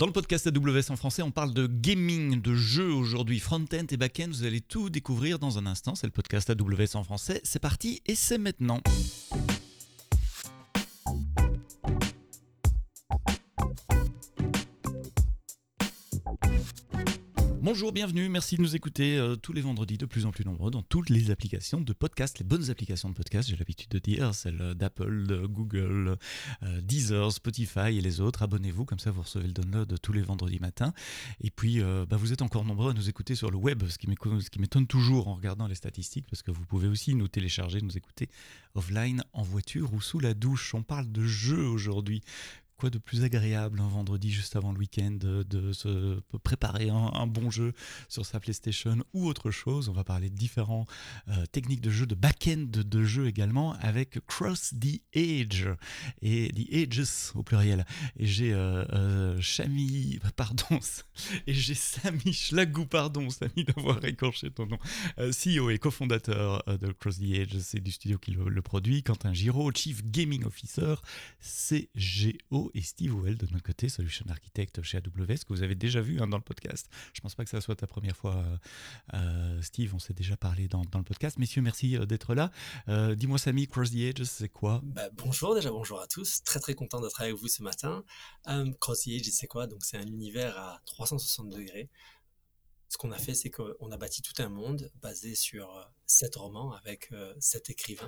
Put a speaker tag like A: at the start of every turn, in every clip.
A: Dans le podcast AWS en français, on parle de gaming, de jeux aujourd'hui, front-end et back-end. Vous allez tout découvrir dans un instant. C'est le podcast AWS en français. C'est parti et c'est maintenant. Bonjour, bienvenue, merci de nous écouter euh, tous les vendredis de plus en plus nombreux dans toutes les applications de podcast, les bonnes applications de podcast, j'ai l'habitude de dire, celles d'Apple, Google, euh, Deezer, Spotify et les autres. Abonnez-vous, comme ça vous recevez le download tous les vendredis matins. Et puis, euh, bah, vous êtes encore nombreux à nous écouter sur le web, ce qui m'étonne toujours en regardant les statistiques, parce que vous pouvez aussi nous télécharger, nous écouter offline, en voiture ou sous la douche. On parle de jeux aujourd'hui quoi de plus agréable un vendredi juste avant le week-end de, se préparer un, bon jeu sur sa PlayStation ou autre chose? On va parler de différentes euh, techniques de jeu, de back-end de, jeu également avec Cross the Age et The Ages au pluriel. Et j'ai euh, euh Chami, pardon, et j'ai Samy Schlagou, pardon, Samy d'avoir écorché ton nom, euh, CEO et cofondateur de Cross the Age, c'est du studio qui le, le produit. Quentin Giraud, Chief Gaming Officer, CGO et Steve Well de notre côté, Solution Architect chez AWS, que vous avez déjà vu hein, dans le podcast. Je pense pas que ça soit ta première fois, euh, euh, Steve, on s'est déjà parlé dans, le podcast. Messieurs, merci euh, d'être là. Dis-moi, Samy, Cross the Edge, c'est quoi?
B: Bah, Bonjour, déjà bonjour à tous. Très très content d'être avec vous ce matin. Cross the Edge, c'est quoi? Donc c'est un univers à 360 degrés. Ce qu'on a fait, c'est qu'on a bâti tout un monde basé sur sept romans avec sept écrivains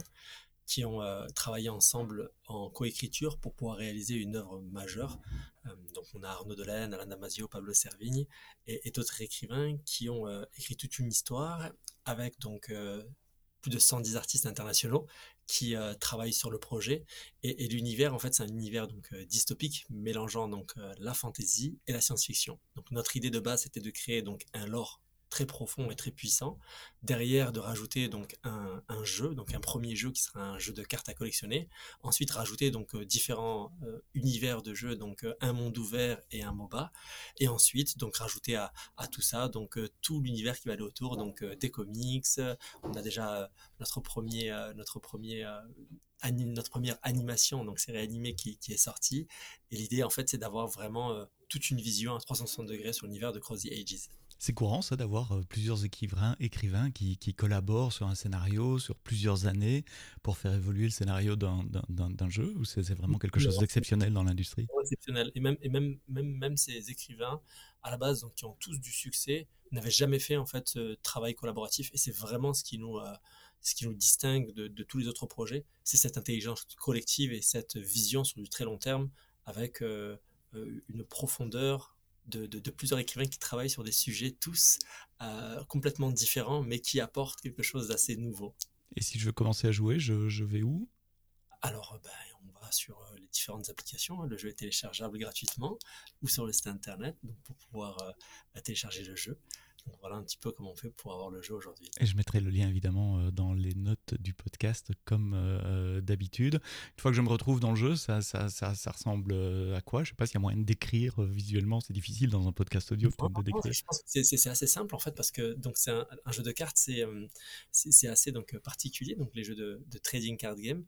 B: qui ont euh, travaillé ensemble en coécriture pour pouvoir réaliser une œuvre majeure. Euh, donc on a Arnaud Delaine, Alain Damasio, Pablo Servigne et, d'autres écrivains qui ont euh, écrit toute une histoire avec donc plus de 110 artistes internationaux qui travaillent sur le projet et, l'univers en fait c'est un univers donc dystopique mélangeant donc la fantasy et la science-fiction. Donc notre idée de base c'était de créer donc un lore très profond et très puissant. Derrière, de rajouter donc un, jeu, donc un premier jeu qui sera un jeu de cartes à collectionner. Ensuite, rajouter donc euh, différents euh, univers de jeux, donc euh, un monde ouvert et un MOBA. Et ensuite, donc rajouter à, tout ça donc tout l'univers qui va aller autour, donc des comics. On a déjà notre premier, notre premier notre première animation, donc série animée qui, est sortie. Et l'idée, en fait, c'est d'avoir vraiment toute une vision à 360 degrés sur l'univers de Cross the Ages.
A: C'est courant ça d'avoir euh, plusieurs écrivains, écrivains qui, collaborent sur un scénario sur plusieurs années pour faire évoluer le scénario d'un jeu ou c'est vraiment quelque chose d'exceptionnel dans l'industrie?
B: Exceptionnel. Et, même, et même, même, même ces écrivains, à la base, donc, qui ont tous du succès, n'avaient jamais fait en fait ce travail collaboratif. Et c'est vraiment ce qui nous, euh, ce qui nous distingue de, tous les autres projets, c'est cette intelligence collective et cette vision sur du très long terme avec euh, une profondeur de, plusieurs écrivains qui travaillent sur des sujets tous euh, complètement différents, mais qui apportent quelque chose d'assez nouveau.
A: Et si je veux commencer à jouer, je, vais où?
B: Alors, ben, on va sur euh, les différentes applications. Le jeu est téléchargeable gratuitement ou sur le site internet donc pour pouvoir euh, télécharger le jeu voilà un petit peu comment on fait pour avoir le jeu aujourd'hui.
A: Et je mettrai le lien évidemment euh, dans les notes du podcast comme euh, d'habitude. Une fois que je me retrouve dans le jeu, ça, ça, ça, ça ressemble euh, à quoi? Je sais pas s'il y a moyen de décrire visuellement, c'est difficile dans un podcast audio de décrire.
B: Je pense que c'est assez simple en fait parce que donc c'est un, jeu de cartes, c'est c'est assez donc particulier donc les jeux de, de trading card game.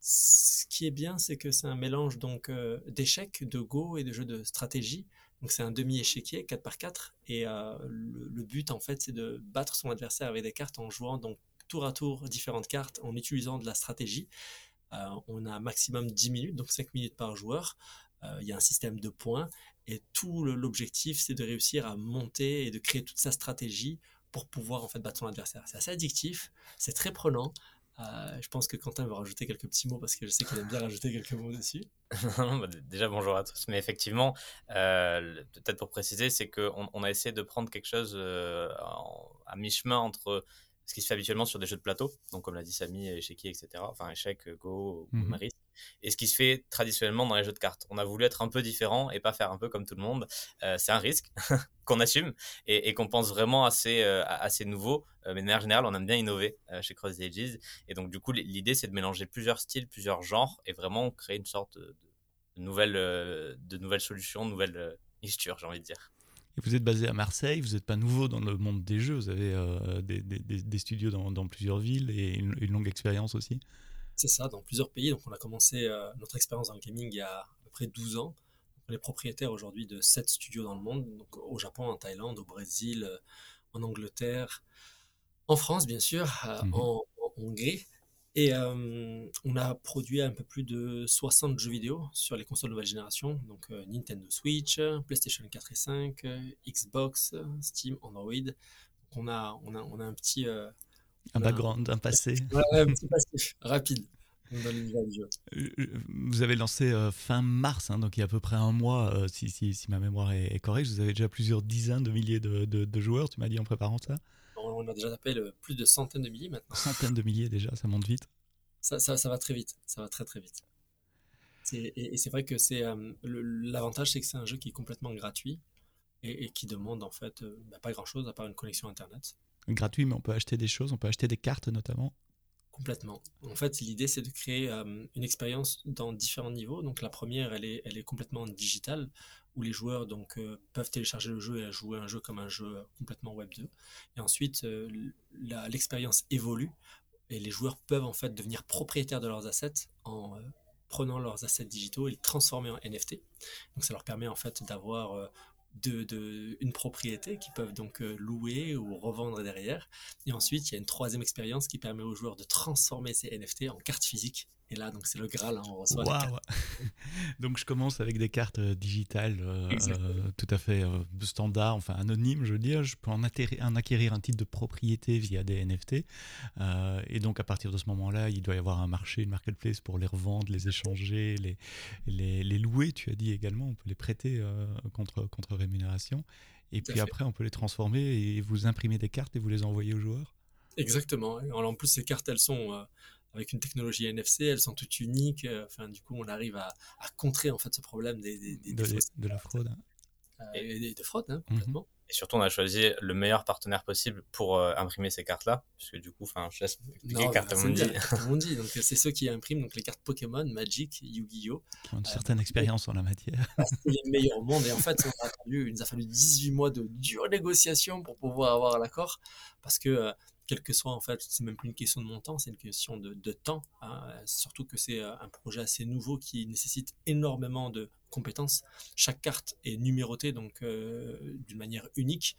B: ce qui est bien, c'est que c'est un mélange donc d'échecs, de go et de jeux de stratégie. Donc c'est un demi-échiquier 4 par 4 et euh, le, but en fait c'est de battre son adversaire avec des cartes en jouant donc tour à tour différentes cartes en utilisant de la stratégie. Euh, on a maximum 10 minutes, donc 5 minutes par joueur. Euh, il y a un système de points et tout l'objectif c'est de réussir à monter et de créer toute sa stratégie pour pouvoir en fait battre son adversaire. C'est assez addictif, c'est très prenant. Euh, je pense que Quentin va rajouter quelques petits mots parce que je sais qu'il aime bien rajouter quelques mots dessus.
C: Bah, déjà bonjour à tous, mais effectivement, euh, peut-être pour préciser, c'est qu'on on a essayé de prendre quelque chose euh, à mi-chemin entre ce qui se fait habituellement sur des jeux de plateau, donc comme l'a dit Samy, échiquier, etc. Enfin, échec, go, mmh marie et ce qui se fait traditionnellement dans les jeux de cartes. On a voulu être un peu différent et pas faire un peu comme tout le monde. Euh, c'est un risque qu'on assume et, qu'on pense vraiment assez, euh, assez nouveau. Euh, mais de manière générale, on aime bien innover chez Cross the Ages. Et donc, du coup, l'idée, c'est de mélanger plusieurs styles, plusieurs genres et vraiment créer une sorte de, nouvelle, de nouvelles solutions, de nouvelles mixtures, j'ai envie de dire.
A: Et vous êtes basé à Marseille, vous n'êtes pas nouveau dans le monde des jeux, vous avez des, des, studios dans, plusieurs villes et une longue expérience aussi
B: c'est ça, dans plusieurs pays. Donc, on a commencé euh, notre expérience dans le gaming il y a à peu près 12 ans. On est propriétaire aujourd'hui de sept studios dans le monde, donc au Japon, en Thaïlande, au Brésil, euh, en Angleterre, en France bien sûr, euh,
A: Mhm.
B: en, en Hongrie. Et euh, on a produit un peu plus de 60 jeux vidéo sur les consoles nouvelle génération, donc euh, Nintendo Switch, PlayStation 4 et 5, euh, Xbox, Steam, Android. Donc on a, on a, on a un petit, euh,
A: Un background, un passé.
B: ouais, un petit passif rapide jeu.
A: Euh, Vous avez lancé euh, fin mars, hein, donc il y a à peu près un mois, euh, si, si, si ma mémoire est, est correcte. Vous avez déjà plusieurs dizaines de milliers de, de- de joueurs, tu m'as dit en préparant ça?
B: On a déjà tapé le- plus de centaines de milliers maintenant.
A: Centaines de milliers déjà, ça monte vite.
B: Ça, ça, ça va très vite, ça va très très vite. Et, et c'est vrai que c'est euh, l'avantage, c'est que c'est un jeu qui est complètement gratuit et, et qui demande en fait euh, bah, pas grand chose à part une connexion internet.
A: Gratuit, mais on peut acheter des choses, on peut acheter des cartes notamment.
B: Complètement. En fait, l'idée, c'est de créer euh, une expérience dans différents niveaux. Donc, la première, elle est, elle est complètement digitale, où les joueurs donc, euh, peuvent télécharger le jeu et jouer un jeu comme un jeu euh, complètement Web 2. Et ensuite, euh, l'expérience évolue et les joueurs peuvent en fait devenir propriétaires de leurs assets en prenant leurs assets digitaux et les transformer en NFT. Donc, ça leur permet en fait d'avoir de, de- une propriété qu'ils peuvent donc euh, louer ou revendre derrière. Et ensuite, il y a une troisième expérience qui permet aux joueurs de transformer ces NFT en cartes physiques. Et là, donc, c'est le Graal, hein, on reçoit
A: Donc je commence avec des cartes euh, digitales euh, euh, tout à fait euh, standard, enfin anonymes, je veux dire. Je peux en, acquérir un titre de propriété via des NFT. Et donc à partir de ce moment-là, il doit y avoir un marché, une marketplace pour les revendre, les échanger, les, les, les louer, tu as dit également. On peut les prêter contre, contre rémunération. Et
B: Tout
A: puis après, on peut les transformer et vous imprimer des cartes et vous les envoyer aux joueurs?
B: Exactement. En plus, ces cartes, elles sont avec une technologie NFC, elles sont toutes uniques. euh, Enfin, du coup, on arrive à, à contrer en fait ce problème des, des, des-
A: De,
B: des fausses
A: de la fraude.
B: euh, et de fraude, hein, complètement.
C: Et surtout, on a choisi le meilleur partenaire possible pour euh, imprimer ces cartes-là. Puisque du coup, enfin, je laisse expliquer
B: Non,
C: Carte Mundi.
B: Mundi. Donc, c'est ceux qui impriment donc, les cartes Pokémon, Magic, Yu-Gi-Oh!
A: qui ont une certaine expérience en la matière.
B: C'est les meilleurs au monde. Et en fait, on a attendu, il nous a fallu 18 mois de dures négociations pour pouvoir avoir l'accord. Parce que, euh, quel que soit, en fait, c'est même plus une question de montant, c'est une question de, de temps. hein. Surtout que c'est euh, un projet assez nouveau qui nécessite énormément de compétences. Chaque carte est numérotée donc euh, d'une manière unique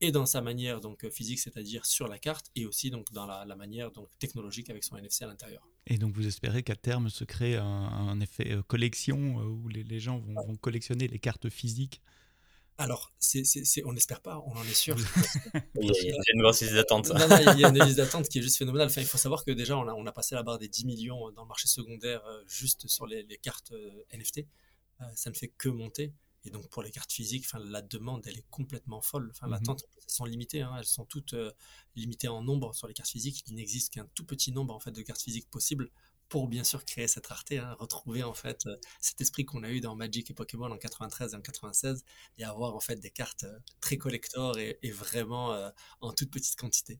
B: et dans sa manière donc physique, c'est-à-dire sur la carte, et aussi donc dans la, la manière donc technologique avec son NFC à l'intérieur.
A: Et donc vous espérez qu'à terme se crée un, un effet euh, collection où les, les gens vont, vont collectionner les cartes physiques.
B: Alors, c'est, c'est, c'est- on n'espère pas, on en est sûr.
C: Il y a une grosse liste d'attente.
B: Non, non, il y a une liste d'attente qui est juste phénoménale. Enfin, il faut savoir que déjà, on a, on a passé la barre des 10 millions dans le marché secondaire euh, juste sur les, les cartes euh, NFT. Euh, ça ne fait que monter. Et donc, pour les cartes physiques, enfin, la demande, elle est complètement folle. Enfin,
A: Mhm.
B: l'attente, elles sont limitées. hein. Elles sont toutes euh, limitées en nombre sur les cartes physiques. Il n'existe qu'un tout petit nombre en fait, de cartes physiques possibles pour bien sûr créer cette rareté, hein, retrouver en fait euh, cet esprit qu'on a eu dans Magic et Pokémon en 93 et en 96 et avoir en fait des cartes euh, très collector et, et vraiment euh, en toute petite quantité.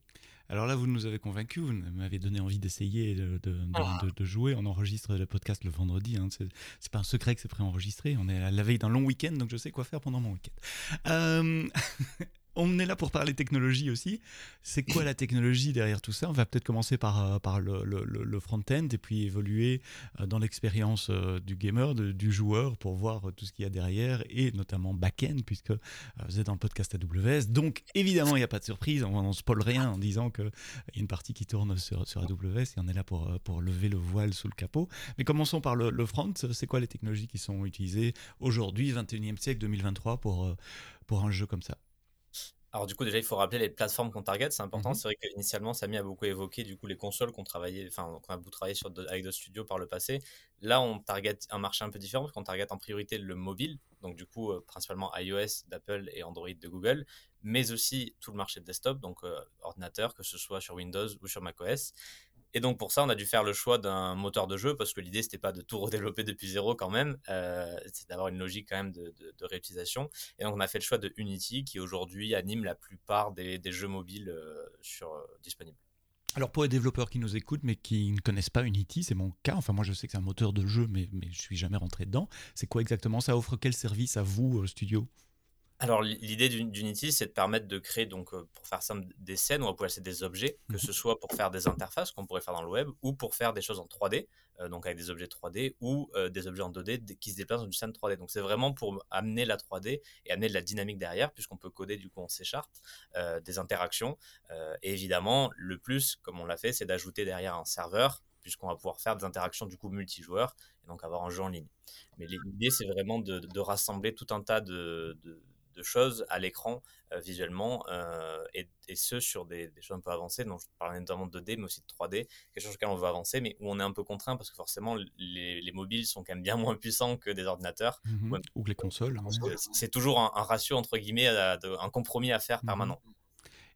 A: Alors là, vous nous avez convaincus, vous m'avez donné envie d'essayer de, de, de-
B: Ah.
A: de- de jouer. On enregistre le podcast le vendredi. Hein. C'est c'est pas un secret que c'est préenregistré. On est à la veille d'un long week-end, donc je sais quoi faire pendant mon week-end. Euh, On est là pour parler technologie aussi. C'est quoi la technologie derrière tout ça? On va peut-être commencer par, euh, le, front-end et puis évoluer euh, dans l'expérience euh, du gamer, du joueur, pour voir tout ce qu'il y a derrière et notamment back-end, puisque vous êtes dans le podcast AWS. Donc évidemment, il n'y a pas de surprise, on ne spoil rien en disant qu'il y a une partie qui tourne sur, AWS et on est là pour, lever le voile sous le capot. Mais commençons par le, front. C'est quoi les technologies qui sont utilisées aujourd'hui, 21e siècle 2023, pour, euh, pour un jeu comme ça?
C: Alors du coup déjà il faut rappeler les plateformes qu'on target, c'est important.
A: Mhm.
C: C'est vrai qu'initialement Samy a beaucoup évoqué du coup les consoles qu'on travaillait, enfin qu'on a beaucoup travaillé sur de- avec d'autres studios par le passé. Là on target un marché un peu différent parce qu'on target en priorité le mobile, donc du coup euh, principalement iOS d'Apple et Android de Google, mais aussi tout le marché de desktop, donc euh, ordinateur que ce soit sur Windows ou sur macOS. Et donc pour ça, on a dû faire le choix d'un moteur de jeu parce que l'idée c'était pas de tout redévelopper depuis zéro quand même, euh, c'est d'avoir une logique quand même de, réutilisation. Et donc on a fait le choix de Unity qui aujourd'hui anime la plupart des, jeux mobiles euh, sur, euh, disponibles.
A: Alors pour les développeurs qui nous écoutent mais qui ne connaissent pas Unity, c'est mon cas. Enfin moi je sais que c'est un moteur de jeu mais, mais je suis jamais rentré dedans. C'est quoi exactement? Ça offre quel service à vous, studio?
C: Alors l'idée d'Unity, c'est de permettre de créer, donc euh, pour faire simple, des scènes où on peut placer des objets, que ce soit pour faire des interfaces qu'on pourrait faire dans le web, ou pour faire des choses en 3D, euh, donc avec des objets 3D, ou euh, des objets en 2D qui se déplacent dans une scène 3D. Donc c'est vraiment pour amener la 3D et amener de la dynamique derrière, puisqu'on peut coder du coup en C Sharp des interactions. et évidemment, le plus, comme on l'a fait, c'est d'ajouter derrière un serveur puisqu'on va pouvoir faire des interactions du coup multijoueurs et donc avoir un jeu en ligne. Mais l'idée, c'est vraiment de, rassembler tout un tas de de choses à l'écran euh, visuellement euh, et, ce sur des, choses un peu avancées. Donc je parlais notamment de 2D mais aussi de 3D, quelque chose auquel on veut avancer mais où on est un peu contraint parce que forcément les, mobiles sont quand même bien moins puissants que des ordinateurs
A: mmh ou, que les consoles.
C: C'est toujours un, ratio entre guillemets, un compromis à faire mmh permanent.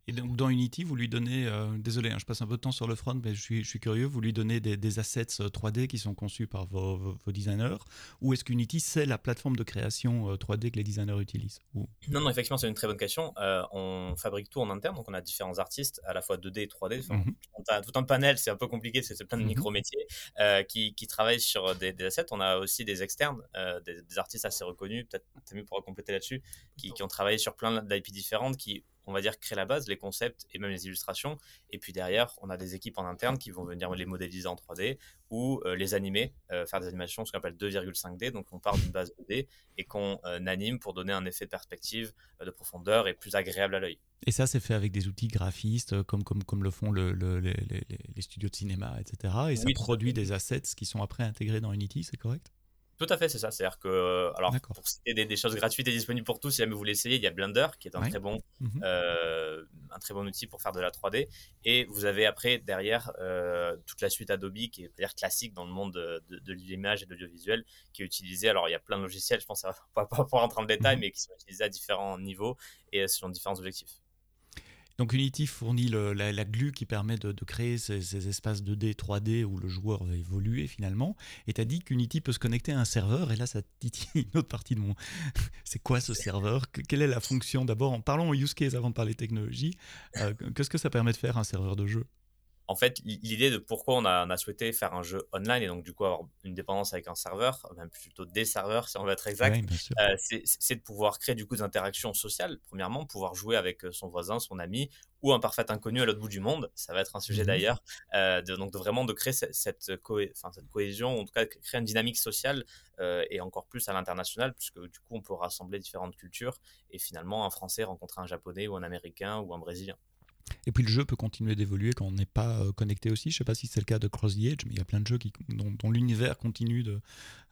A: Et donc dans Unity, vous lui donnez, euh, désolé, hein, je passe un peu de temps sur le front, mais je suis, je suis curieux, vous lui donnez des, assets 3D euh, qui sont conçus par vos, designers, ou est-ce qu'Unity, c'est la plateforme de création 3D euh, que les designers utilisent
C: Non, non, effectivement, c'est une très bonne question. on fabrique tout en interne, donc on a différents artistes, à la fois 2D et 3D. Enfin, mhm. Tout un panel, c'est un peu compliqué, c'est plein de mhm. micro-métiers qui, qui, travaillent sur des, assets. On a aussi des externes, des, artistes assez reconnus, peut-être Tammy pourra compléter là-dessus, qui, qui ont travaillé sur plein d'IP différentes, qui on va dire, créer la base, les concepts et même les illustrations. Et puis derrière, on a des équipes en interne qui vont venir les modéliser en 3D ou euh, les animer, euh, faire des animations, ce qu'on appelle 2,5D. Donc on part d'une base 2D et qu'on euh, anime pour donner un effet de perspective, de profondeur et plus agréable à l'œil.
A: Et ça, c'est fait avec des outils graphistes comme, comme, comme le font le, les, studios de cinéma, etc. Et ça produit des assets qui sont après intégrés dans Unity, c'est correct?
C: Tout à fait, c'est ça. C'est-à-dire que, euh, alors, pour citer des, choses gratuites et disponibles pour tous, si jamais vous voulez essayer, il y a Blender qui est un, très bon, mhm. euh, un très bon outil pour faire de la 3D. Et vous avez après, derrière, euh, toute la suite Adobe qui est dire classique dans le monde de, l'image et de l'audiovisuel, qui est utilisé. Alors, il y a plein de logiciels, je pense, va pas, pas rentrer en détail, mhm. mais qui sont utilisés à différents niveaux et selon différents objectifs.
A: Donc Unity fournit la, la, glue qui permet de, créer ces, espaces 2D, 3D où le joueur va évoluer finalement. Et tu as dit qu'Unity peut se connecter à un serveur. Et là, ça titille une autre partie de mon... C'est quoi ce serveur? Quelle est la fonction? D'abord, en parlons use case avant de parler technologie. Euh, qu'est-ce que ça permet de faire un serveur de jeu?
C: En fait, l'idée de pourquoi on a, souhaité faire un jeu online et donc du coup avoir une dépendance avec un serveur, même plutôt des serveurs si on veut être exact, euh, c'est de pouvoir créer du coup des interactions sociales. Premièrement, pouvoir jouer avec euh, son voisin, son ami ou un parfait inconnu à l'autre bout du monde. Ça va être un sujet mmh d'ailleurs. Euh, donc de vraiment de créer cette, cette, cohésion, en tout cas créer une dynamique sociale et encore plus à l'international puisque du coup on peut rassembler différentes cultures et finalement un Français rencontrer un Japonais ou un Américain ou un Brésilien.
A: Et puis le jeu peut continuer d'évoluer quand on n'est pas euh, connecté aussi. Je ne sais pas si c'est le cas de Cross the Edge, mais il y a plein de jeux dont, l'univers continue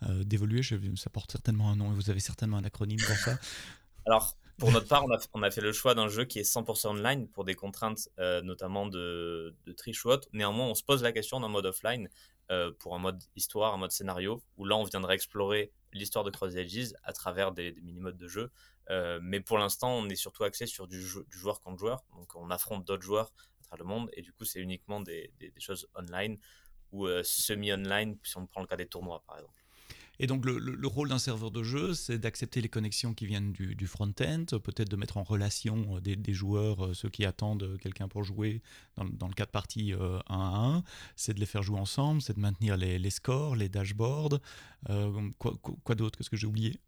A: euh, d'évoluer. ça porte certainement un nom et vous avez certainement un acronyme pour ça.
C: Alors, pour notre part, on a, fait le choix d'un jeu qui est 100% online pour des contraintes euh, notamment de, de ou autre. Néanmoins, on se pose la question d'un mode offline pour un mode histoire, un mode scénario, où là, on viendrait explorer l'histoire de Cross the Edges à travers des mini-modes de jeu. Euh, mais pour l'instant, on est surtout axé sur du, joueur contre joueur. Donc, on affronte d'autres joueurs à travers le monde. Et du coup, c'est uniquement des, choses online ou euh, semi-online, si on prend le cas des tournois, par exemple.
A: Et donc le, rôle d'un serveur de jeu, c'est d'accepter les connexions qui viennent du, front-end, peut-être de mettre en relation euh, des, joueurs, ceux qui attendent quelqu'un pour jouer dans, le cas de partie 1 à 1, c'est de les faire jouer ensemble, c'est de maintenir les, scores, les dashboards. quoi, quoi d'autre? Qu'est-ce que j'ai oublié?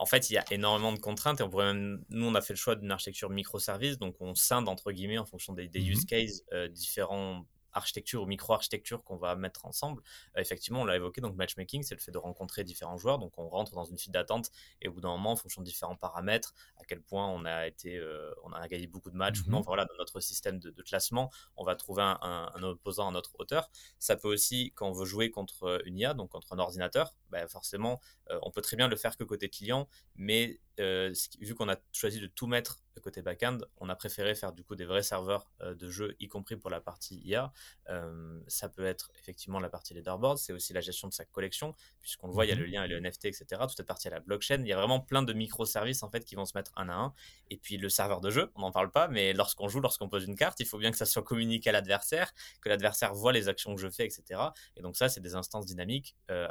C: En fait, il y a énormément de contraintes et on pourrait même, nous, on a fait le choix d'une architecture microservice, donc on scinde entre guillemets en fonction des, mmh use cases euh, différents architecture ou micro-architecture qu'on va mettre ensemble. Euh, effectivement, on l'a évoqué, donc matchmaking, c'est le fait de rencontrer différents joueurs. Donc on rentre dans une file d'attente et au bout d'un moment, en fonction de différents paramètres, à quel point on a été, euh, on a gagné beaucoup de matchs ou non, mhm. voilà, dans notre système de, classement, on va trouver un, opposant à notre hauteur. Ça peut aussi, quand on veut jouer contre une IA, donc contre un ordinateur, ben forcément, euh, on peut très bien le faire que côté client, mais vu qu'on a choisi de tout mettre côté back-end, on a préféré faire du coup des vrais serveurs euh, de jeu, y compris pour la partie IA. Euh, ça peut être effectivement la partie leaderboard, c'est aussi la gestion de sa collection, puisqu'on le voit, il y a le mhm. lien et le NFT, etc. Toute cette partie à la blockchain, il y a vraiment plein de microservices en fait qui vont se mettre un à un. Et puis le serveur de jeu, on n'en parle pas, mais lorsqu'on joue, lorsqu'on pose une carte, il faut bien que ça soit communiqué à l'adversaire, que l'adversaire voit les actions que je fais, etc. Et donc ça, c'est des instances dynamiques euh,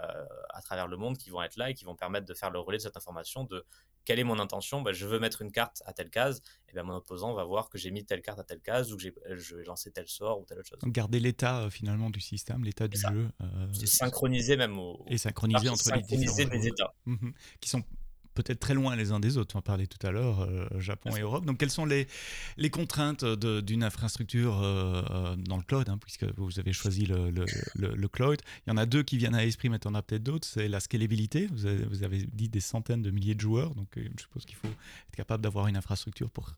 C: à travers le monde qui vont être là et qui vont permettre de faire le relais de cette information de quelle est mon intention bah, Je veux mettre une carte à telle case. Et bien mon opposant va voir que j'ai mis telle carte à telle case ou que j'ai euh, lancé tel sort ou telle autre chose.
A: garder l'état euh, finalement du système, l'état du jeu.
C: Euh, c'est synchronisé même au,
A: et synchronisé entre les différents
C: des états.
A: Mhm. qui sont peut-être très loin les uns des autres. On parlait tout à l'heure, Japon et Europe. Donc, quelles sont les, contraintes d'une infrastructure dans le cloud, hein, puisque vous avez choisi le, cloud Il y en a deux qui viennent à l'esprit, mais en a peut-être d'autres. C'est la scalabilité. Vous avez, dit des centaines de milliers de joueurs, donc je suppose qu'il faut être capable d'avoir une infrastructure pour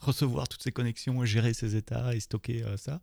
A: recevoir toutes ces connexions, gérer ces états et stocker ça.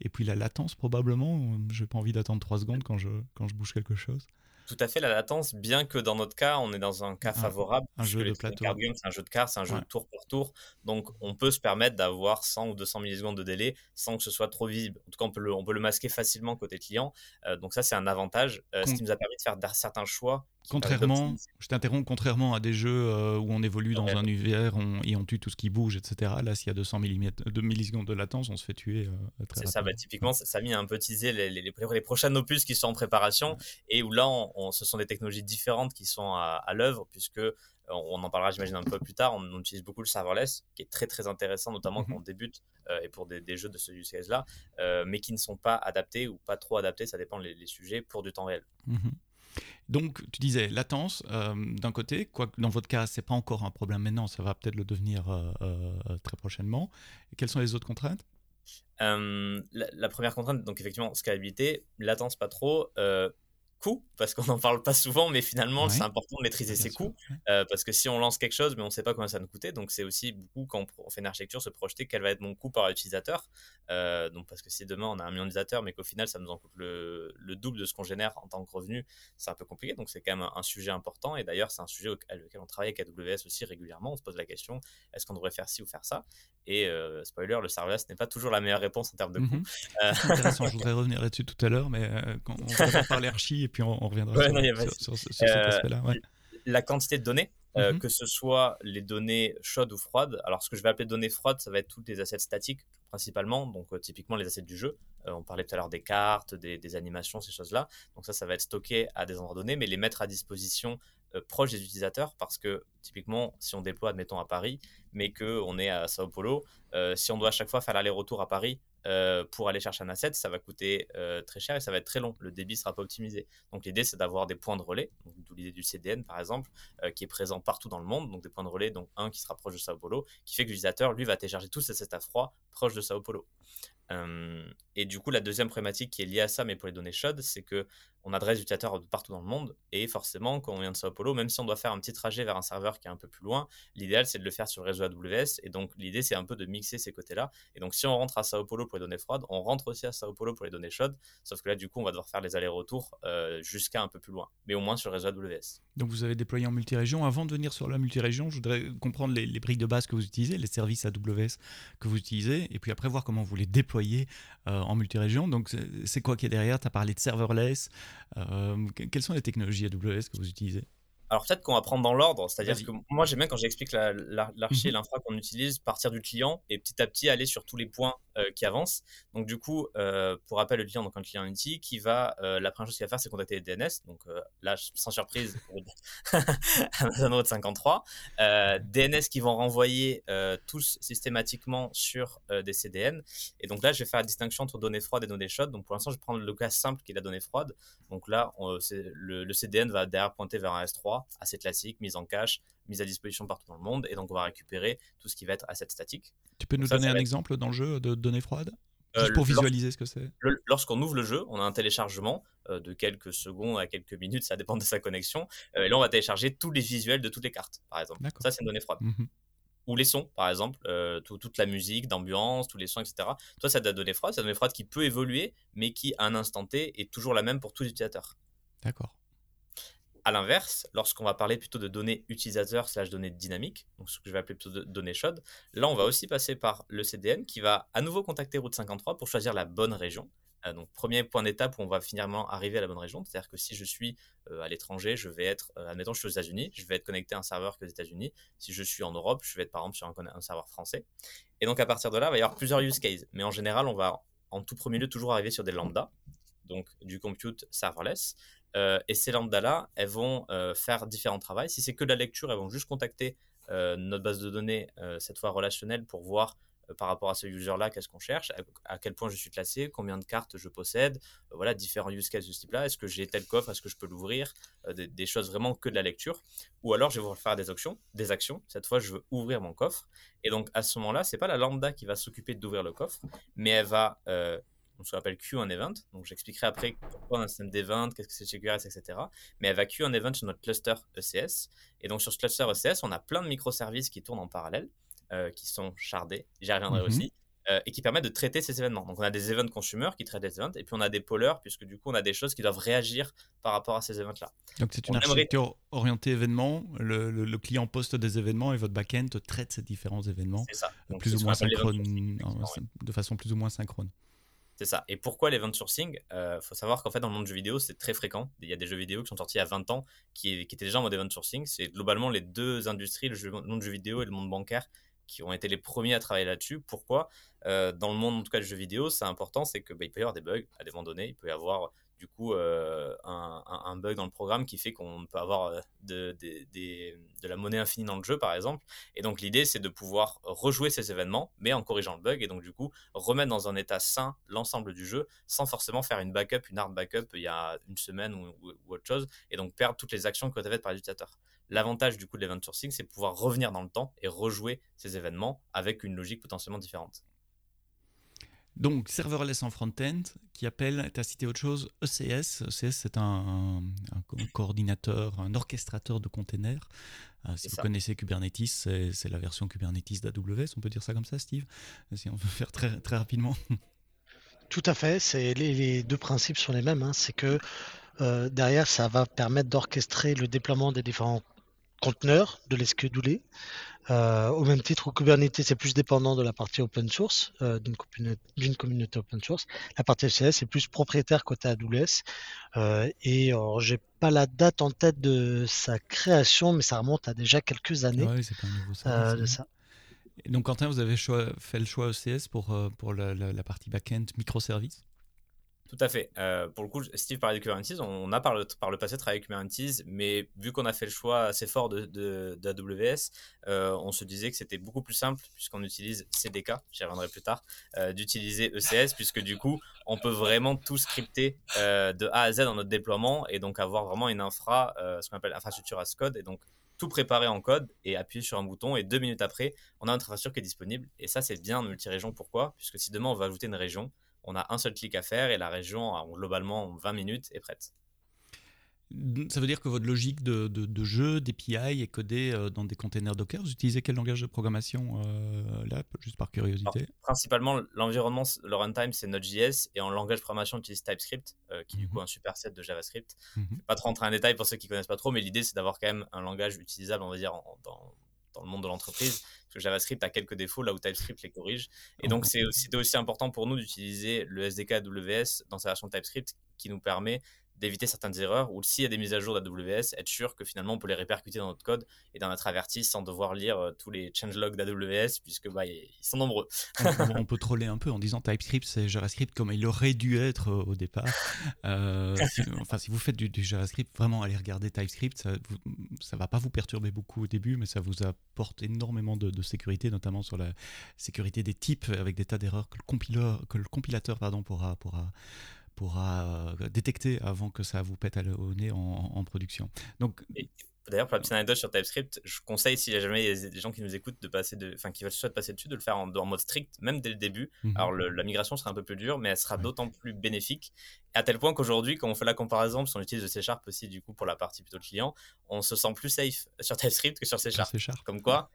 A: Et puis la latence, probablement. Je n'ai pas envie d'attendre trois secondes quand je, quand je bouge quelque chose.
C: Tout à fait, la latence, bien que dans notre cas, on est dans un cas favorable.
A: Un jeu de plateau.
C: C'est un jeu de cartes, c'est un jeu de tour par tour. Donc, on peut se permettre d'avoir 100 ou 200 millisecondes de délai sans que ce soit trop visible. En tout cas, on peut le, on peut le masquer facilement côté client. Euh, donc, ça, c'est un avantage. Euh, ce qui nous a permis de faire certains choix
A: Contrairement, je t'interromps, contrairement à des jeux euh, où on évolue dans un univers et on tue tout ce qui bouge, etc. Là, s'il y a 200 de millisecondes de latence, on se fait tuer euh,
C: C'est ça, bah, typiquement, ça, a mis un peu teasé les, les, les, prochains opus qui sont en préparation et où là, on, ce sont des technologies différentes qui sont à, l'œuvre, puisque euh, on en parlera, j'imagine, un peu plus tard. On, utilise beaucoup le serverless, qui est très très intéressant, notamment quand mhm. on débute et pour des, jeux de ce use case-là, mais qui ne sont pas adaptés ou pas trop adaptés, ça dépend les, sujets, pour du temps réel.
A: Mhm. Donc, tu disais latence euh, d'un côté, quoique dans votre cas, c'est pas encore un problème maintenant, ça va peut-être le devenir euh, euh, très prochainement. Et quelles sont les autres contraintes?
C: La, première contrainte, donc effectivement, scalabilité, latence pas trop, coûts, parce qu'on n'en parle pas souvent, mais finalement, c'est important de maîtriser ses coûts, euh, parce que si on lance quelque chose, mais on ne sait pas combien ça nous coûter, donc c'est aussi beaucoup, quand on fait une architecture, se projeter quel va être mon coût par utilisateur. Euh, donc, parce que si demain on a un million d'utilisateurs, mais qu'au final, ça nous en coûte le, double de ce qu'on génère en tant que revenu, c'est un peu compliqué, donc c'est quand même un, sujet important, et d'ailleurs, c'est un sujet auquel, on travaille avec AWS aussi régulièrement, on se pose la question, est-ce qu'on devrait faire ci ou faire ça Et euh, spoiler, le serverless n'est pas toujours la meilleure réponse en termes de coût.
A: Mhm. intéressant, je voudrais revenir là-dessus tout à l'heure, mais quand on va parler archi, et puis on, reviendra sur, cet euh, aspect-là.
C: La quantité de données, euh, mhm. que ce soit les données chaudes ou froides. Alors, ce que je vais appeler données froides, ça va être toutes les assets statiques principalement, donc euh, typiquement les assets du jeu. on parlait tout à l'heure des cartes, des, animations, ces choses-là. Donc ça, ça va être stocké à des endroits donnés, mais les mettre à disposition proches des utilisateurs, parce que typiquement, si on déploie, admettons, à Paris, mais qu'on est à Sao Paulo, si on doit à chaque fois faire l'aller-retour à Paris, euh, pour aller chercher un asset, ça va coûter euh, très cher et ça va être très long. Le débit sera pas optimisé. Donc l'idée, c'est d'avoir des points de relais, d'où l'idée du CDN par exemple, euh, qui est présent partout dans le monde. Donc des points de relais, donc un qui sera proche de Sao Paulo, qui fait que l'utilisateur, lui, va télécharger tous ses assets à froid proche de Sao Paulo. Et du coup, la deuxième problématique qui est liée à ça, mais pour les données chaudes, c'est que on adresse l'utilisateur de partout dans le monde. Et forcément, quand on vient de Sao Paulo, même si on doit faire un petit trajet vers un serveur qui est un peu plus loin, l'idéal, c'est de le faire sur le réseau AWS. Et donc, l'idée, c'est un peu de mixer ces côtés-là. Et donc, si on rentre à Sao Paulo pour les données froides, on rentre aussi à Sao Paulo pour les données chaudes. Sauf que là, du coup, on va devoir faire les allers-retours euh, jusqu'à un peu plus loin. Mais au moins sur le réseau AWS.
A: Donc, vous avez déployé en multi-région. Avant de venir sur la multi-région, je voudrais comprendre les, briques de base que vous utilisez, les services AWS que vous utilisez. Et puis après, voir comment vous les déployez euh, en multi-région. Donc, c'est quoi qui est derrière? Tu as parlé de serverless. Euh, quelles sont les technologies AWS que vous utilisez?
C: Alors peut-être qu'on va prendre dans l'ordre, c'est-à-dire que moi j'aime bien quand j'explique l'archi et mhm. l'infra qu'on utilise, partir du client et petit à petit aller sur tous les points qui avancent. Donc du coup, euh, pour rappel, le client, donc un client Unity, qui va, euh, la première chose qu'il va faire, c'est contacter les DNS. Donc là, sans surprise, Amazon Road 53. DNS qui vont renvoyer tous systématiquement sur des CDN. Et donc là, je vais faire la distinction entre données froides et données chaudes. Donc pour l'instant, je vais prendre le cas simple qui est la donnée froide. Donc là, le CDN va derrière pointer vers un S3 assez classique, mise en cache, mise à disposition partout dans le monde. Et donc, on va récupérer tout ce qui va être asset statique.
A: Tu peux nous donner un exemple dans le jeu de données froides? Euh, pour visualiser ce que c'est.
C: Lorsqu'on ouvre le jeu, on a un téléchargement euh, de quelques secondes à quelques minutes, ça dépend de sa connexion. Euh, et là, on va télécharger tous les visuels de toutes les cartes, par exemple. Ça, c'est une donnée froide. Mhm. Ou les sons, par exemple, toute la musique, d'ambiance, tous les sons, etc. Toi, ça de la donnée froide. C'est une donnée froide qui peut évoluer, mais qui, à un instant T, est toujours la même pour tous les utilisateurs.
A: D'accord.
C: À l'inverse, lorsqu'on va parler plutôt de données utilisateurs slash données dynamiques, donc ce que je vais appeler plutôt de données chaudes, là on va aussi passer par le CDN qui va à nouveau contacter Route 53 pour choisir la bonne région. Euh, donc premier point d'étape où on va finalement arriver à la bonne région, c'est-à-dire que si je suis euh, à l'étranger, je vais être, euh, admettons je suis aux États-Unis, je vais être connecté à un serveur que aux États-Unis. Si je suis en Europe, je vais être par exemple sur un, un serveur français. Et donc à partir de là, il va y avoir plusieurs use cases, mais en général on va en tout premier lieu toujours arriver sur des lambda, donc du compute serverless. Euh, et ces lambdas-là, elles vont euh, faire différents travaux. Si c'est que de la lecture, elles vont juste contacter euh, notre base de données, cette fois relationnelle, pour voir par rapport à ce user-là, qu'est-ce qu'on cherche, à, quel point je suis classé, combien de cartes je possède, voilà, différents use cases de ce type-là, est-ce que j'ai tel coffre, est-ce que je peux l'ouvrir, des, choses vraiment que de la lecture, ou alors je vais faire des actions, des actions, cette fois je veux ouvrir mon coffre, et donc à ce moment-là, c'est pas la lambda qui va s'occuper d'ouvrir le coffre, mais elle va on se rappelle queue un event. Donc j'expliquerai après pourquoi un système d'event, qu'est-ce que c'est chez QRS, etc. Mais elle va queue un event sur notre cluster ECS. Et donc sur ce cluster ECS, on a plein de microservices qui tournent en parallèle, euh, qui sont shardés, j'y reviendrai mhm. aussi, euh, et qui permettent de traiter ces événements. Donc on a des event consumers qui traitent les events, et puis on a des pollers, puisque du coup on a des choses qui doivent réagir par rapport à ces events-là.
A: Donc c'est une architecture orientée événement, le, client poste des événements et votre backend traite ces différents événements ça. plus ou moins synchrone, de façon plus ou moins synchrone.
C: C'est ça. Et pourquoi l'event sourcing? Il euh, faut savoir qu'en fait, dans le monde du jeu vidéo, c'est très fréquent. Il y a des jeux vidéo qui sont sortis il y a 20 ans qui, étaient déjà en mode event sourcing. C'est globalement les deux industries, le, monde du jeu vidéo et le monde bancaire, qui ont été les premiers à travailler là-dessus. Pourquoi? Euh, Dans le monde, en tout cas, du jeu vidéo, c'est important, c'est qu'il bah, peut y avoir des bugs à des moments donnés. Il peut y avoir du coup euh, un, bug dans le programme qui fait qu'on peut avoir euh, de, la monnaie infinie dans le jeu par exemple. Et donc l'idée c'est de pouvoir rejouer ces événements mais en corrigeant le bug et donc du coup remettre dans un état sain l'ensemble du jeu sans forcément faire une backup, une hard backup il y a une semaine ou, autre chose et donc perdre toutes les actions ont été faites par l'utilisateur. L'avantage du coup de l'event sourcing c'est pouvoir revenir dans le temps et rejouer ces événements avec une logique potentiellement différente.
A: Donc, serverless en front-end qui appelle, tu as cité autre chose, ECS. ECS, c'est un, coordinateur, un orchestrateur de containers. Euh, si vous connaissez Kubernetes, c'est la version Kubernetes d'AWS, on peut dire ça comme ça, Steve Si on veut faire très, très rapidement.
D: Tout à fait, c'est les, deux principes sont les mêmes. Hein. C'est que euh, derrière, ça va permettre d'orchestrer le déploiement des différents conteneurs, de scheduler, euh, au même titre où Kubernetes est plus dépendant de la partie open source, euh, d'une communauté, open source. La partie FCS est plus propriétaire côté AWS. Euh, et j'ai pas la date en tête de sa création, mais ça remonte à déjà quelques années.
A: Ouais, c'est pas nouveau ça. de ça. donc Quentin, vous avez fait le choix ECS pour, pour la, la partie back-end microservice?
C: Tout à fait. Euh, pour le coup, Steve parlait de Kubernetes. On a par le, par le passé travaillé avec Kubernetes, mais vu qu'on a fait le choix assez fort de, AWS, euh, on se disait que c'était beaucoup plus simple, puisqu'on utilise CDK, j'y reviendrai plus tard, euh, d'utiliser ECS, puisque du coup, on peut vraiment tout scripter de A à Z dans notre déploiement et donc avoir vraiment une infra, ce qu'on appelle infrastructure as code, et donc tout préparer en code et appuyer sur un bouton et deux minutes après, on a notre infrastructure qui est disponible. Et ça, c'est bien en multi-région. Pourquoi? Puisque si demain on va ajouter une région, on a un seul clic à faire et la région, globalement, 20 minutes, est prête.
A: Ça veut dire que votre logique de, de, jeu, d'API, est codée euh, dans des containers Docker? Vous utilisez quel langage de programmation euh, là, juste par curiosité?
C: Principalement, l'environnement, le runtime, c'est Node.js et en langage de programmation, on utilise TypeScript, euh, qui est du coup mhm. un superset de JavaScript. Je ne vais pas trop rentrer en détail pour ceux qui ne connaissent pas trop, mais l'idée, c'est d'avoir quand même un langage utilisable, on va dire, dans, dans le monde de l'entreprise, parce que JavaScript a quelques défauts là où TypeScript les corrige. Et donc, c'était aussi important pour nous d'utiliser le SDK AWS dans sa version TypeScript qui nous permet d'éviter certaines erreurs ou s'il y a des mises à jour d'AWS, être sûr que finalement on peut les répercuter dans notre code et dans notre averti sans devoir lire euh, tous les changelogs d'AWS puisque bah, ils sont nombreux.
A: on peut troller un peu en disant TypeScript c'est JavaScript comme il aurait dû être euh, au départ. Euh, si, enfin, si vous faites du, JavaScript, vraiment allez regarder TypeScript, ça, ne va pas vous perturber beaucoup au début, mais ça vous apporte énormément de, sécurité, notamment sur la sécurité des types avec des tas d'erreurs que le compilateur, pardon, pourra pourra euh, détecter avant que ça vous pète au nez en, production. Donc,
C: D'ailleurs, pour la petite anecdote sur TypeScript, je conseille, s'il y a jamais des gens qui nous écoutent, de passer de, enfin, qui veulent soit passer dessus, de le faire en, mode strict, même dès le début. Mhm. Alors, la migration sera un peu plus dure, mais elle sera d'autant plus bénéfique. À tel point qu'aujourd'hui, quand on fait la comparaison, parce qu'on utilise le C Sharp aussi, du coup, pour la partie plutôt client, on se sent plus safe sur TypeScript que sur C Sharp. Comme quoi,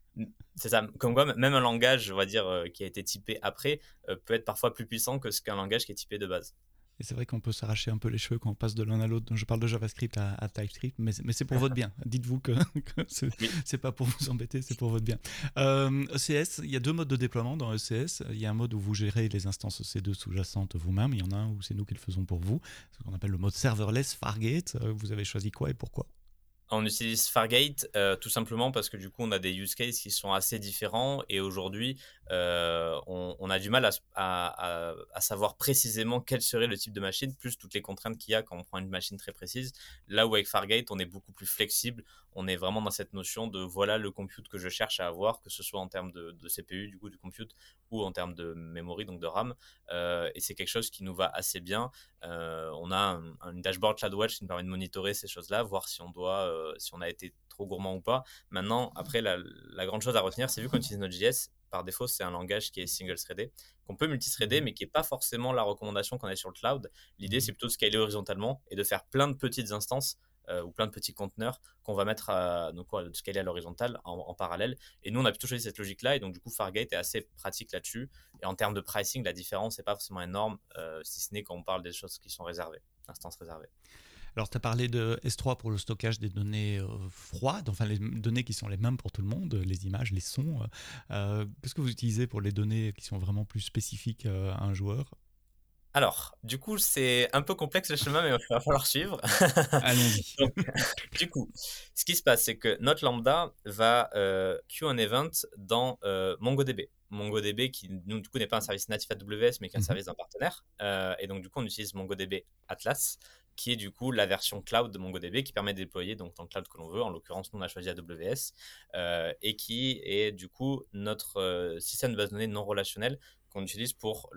C: c'est ça. Comme quoi, même un langage, on va dire, euh, qui a été typé après, euh, peut être parfois plus puissant que ce qu'un langage qui est typé de base.
A: Et c'est vrai qu'on peut s'arracher un peu les cheveux quand on passe de l'un à l'autre. Je parle de JavaScript à, TypeScript, mais, mais c'est pour votre bien. Dites-vous que, ce c'est pas pour vous embêter, c'est pour votre bien. Euh, ECS, il y a deux modes de déploiement dans ECS. Il y a un mode où vous gérez les instances EC2 sous-jacentes vous-même. Il y en a un où c'est nous qui le faisons pour vous. Ce qu'on appelle le mode serverless Fargate. Euh, vous avez choisi quoi et pourquoi?
C: On utilise Fargate euh, tout simplement parce que du coup on a des use cases qui sont assez différents et aujourd'hui euh, on, a du mal à, savoir précisément quel serait le type de machine plus toutes les contraintes qu'il y a quand on prend une machine très précise. Là où avec Fargate on est beaucoup plus flexible, on est vraiment dans cette notion de voilà le compute que je cherche à avoir, que ce soit en termes de, CPU du coup du compute ou en termes de memory donc de RAM euh, et c'est quelque chose qui nous va assez bien. on a un, dashboard CloudWatch qui nous permet de monitorer ces choses là, voir si on doit euh, si on a été trop gourmand ou pas. Maintenant, après, la, grande chose à retenir, c'est vu qu'on utilise Node.js, par défaut, c'est un langage qui est single-threaded, qu'on peut multithreader, mais qui n'est pas forcément la recommandation qu'on a sur le cloud. L'idée, c'est plutôt de scaler horizontalement et de faire plein de petites instances euh, ou plein de petits conteneurs qu'on va mettre à, donc, de scaler à l'horizontale en, parallèle. Et nous, on a plutôt choisi cette logique-là, et donc du coup, Fargate est assez pratique là-dessus. Et en termes de pricing, la différence n'est pas forcément énorme, euh, si ce n'est quand on parle des choses qui sont réservées, instances réservées.
A: Alors, tu as parlé de S3 pour le stockage des données euh, froides, enfin les données qui sont les mêmes pour tout le monde, les images, les sons. Euh, euh, qu'est-ce que vous utilisez pour les données qui sont vraiment plus spécifiques à un joueur?
C: Alors, du coup, c'est un peu complexe le chemin, mais il va falloir suivre.
A: Allons-y.
C: du coup, ce qui se passe, c'est que notre lambda va queue un event dans MongoDB. MongoDB, qui nous, du coup, n'est pas un service natif AWS, mais qui est un mhm. service d'un partenaire. et donc, du coup, on utilise MongoDB Atlas qui est du coup la version cloud de MongoDB qui permet de déployer donc dans le cloud que l'on veut. En l'occurrence, nous on a choisi AWS euh, et qui est du coup notre euh, système de base de données non relationnel qu'on utilise pour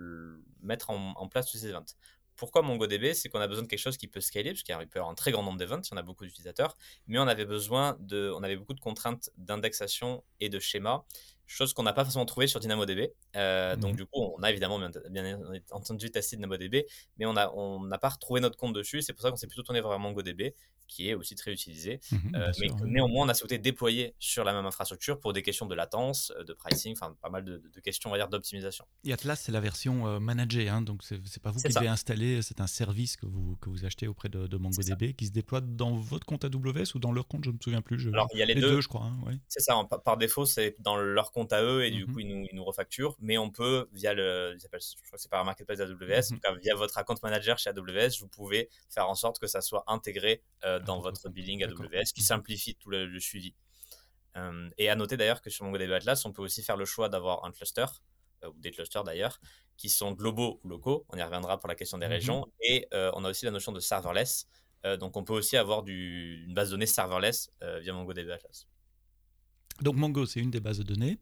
C: mettre en, place tous ces events. Pourquoi MongoDB? C'est qu'on a besoin de quelque chose qui peut scaler, parce qu'il peut y avoir un très grand nombre d'events si on a beaucoup d'utilisateurs, mais on avait besoin de, on avait beaucoup de contraintes d'indexation et de schéma chose qu'on n'a pas forcément trouvé sur DynamoDB. Euh, donc, mhm. du coup, on a évidemment bien, entendu testé DynamoDB, mais on n'a on pas retrouvé notre compte dessus. C'est pour ça qu'on s'est plutôt tourné vers MongoDB, qui est aussi très utilisé. Mhm, euh, mais néanmoins, on a souhaité déployer sur la même infrastructure pour des questions de latence, euh, de pricing, enfin, pas mal de, questions, on va dire, d'optimisation.
A: Et Atlas, c'est la version managée, hein, donc c'est pas vous qui l'avez installé, c'est un service que vous, que vous achetez auprès de, MongoDB qui se déploie dans votre compte AWS ou dans leur compte, je ne me souviens plus.
C: Alors, il y a les, deux,
A: je crois. Hein,
C: c'est ça, par défaut, c'est dans leur compte à eux et du mmh coup ils nous, ils nous, refacturent. Mais on peut via le, je crois que c'est par marketplace AWS, mmh en tout cas via votre account manager chez AWS, vous pouvez faire en sorte que ça soit intégré euh, dans votre billing AWS, qui simplifie tout le, suivi. Euh, et à noter d'ailleurs que sur MongoDB Atlas, on peut aussi faire le choix d'avoir un cluster euh, ou des clusters d'ailleurs, qui sont globaux ou locaux. On y reviendra pour la question des mmh régions. Et on a aussi la notion de serverless. donc on peut aussi avoir du, une base de données serverless via MongoDB Atlas.
A: Donc Mongo, c'est une des bases de données.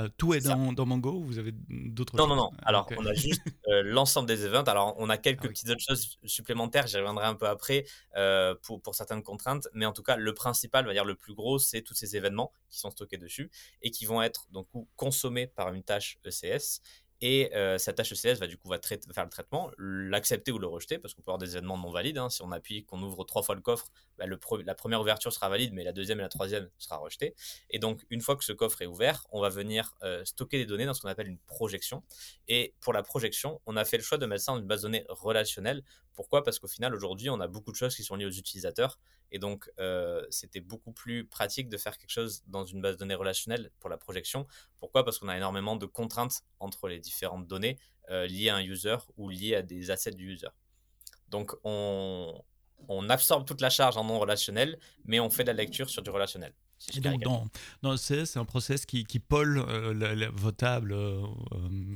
A: Euh, tout est dans, dans, Mongo ou vous avez d'autres
C: Non, non, non. Ah, Alors, on a juste euh, l'ensemble des events. Alors, on a quelques ah petites autres choses supplémentaires. J'y reviendrai un peu après euh, pour, pour, certaines contraintes. Mais en tout cas, le principal, on va dire le plus gros, c'est tous ces événements qui sont stockés dessus et qui vont être donc consommés par une tâche ECS et euh, cette HECS va du coup va faire le traitement, l'accepter ou le rejeter, parce qu'on peut avoir des événements non valides. Hein. Si on appuie, qu'on ouvre trois fois le coffre, bah, la première ouverture sera valide, mais la deuxième et la troisième sera rejetée. Et donc, une fois que ce coffre est ouvert, on va venir euh, stocker des données dans ce qu'on appelle une projection. Et pour la projection, on a fait le choix de mettre ça dans une base de données relationnelle. Pourquoi? Parce qu'au final, aujourd'hui, on a beaucoup de choses qui sont liées aux utilisateurs. Et donc, euh, c'était beaucoup plus pratique de faire quelque chose dans une base de données relationnelle pour la projection. Pourquoi? Parce qu'on a énormément de contraintes entre les différentes données euh, liées à un user ou liées à des assets du user. Donc, on, on absorbe toute la charge en non relationnel, mais on fait de la lecture sur du relationnel.
A: Donc, dans, dans CS, c'est un process qui, qui pôle euh, vos tables,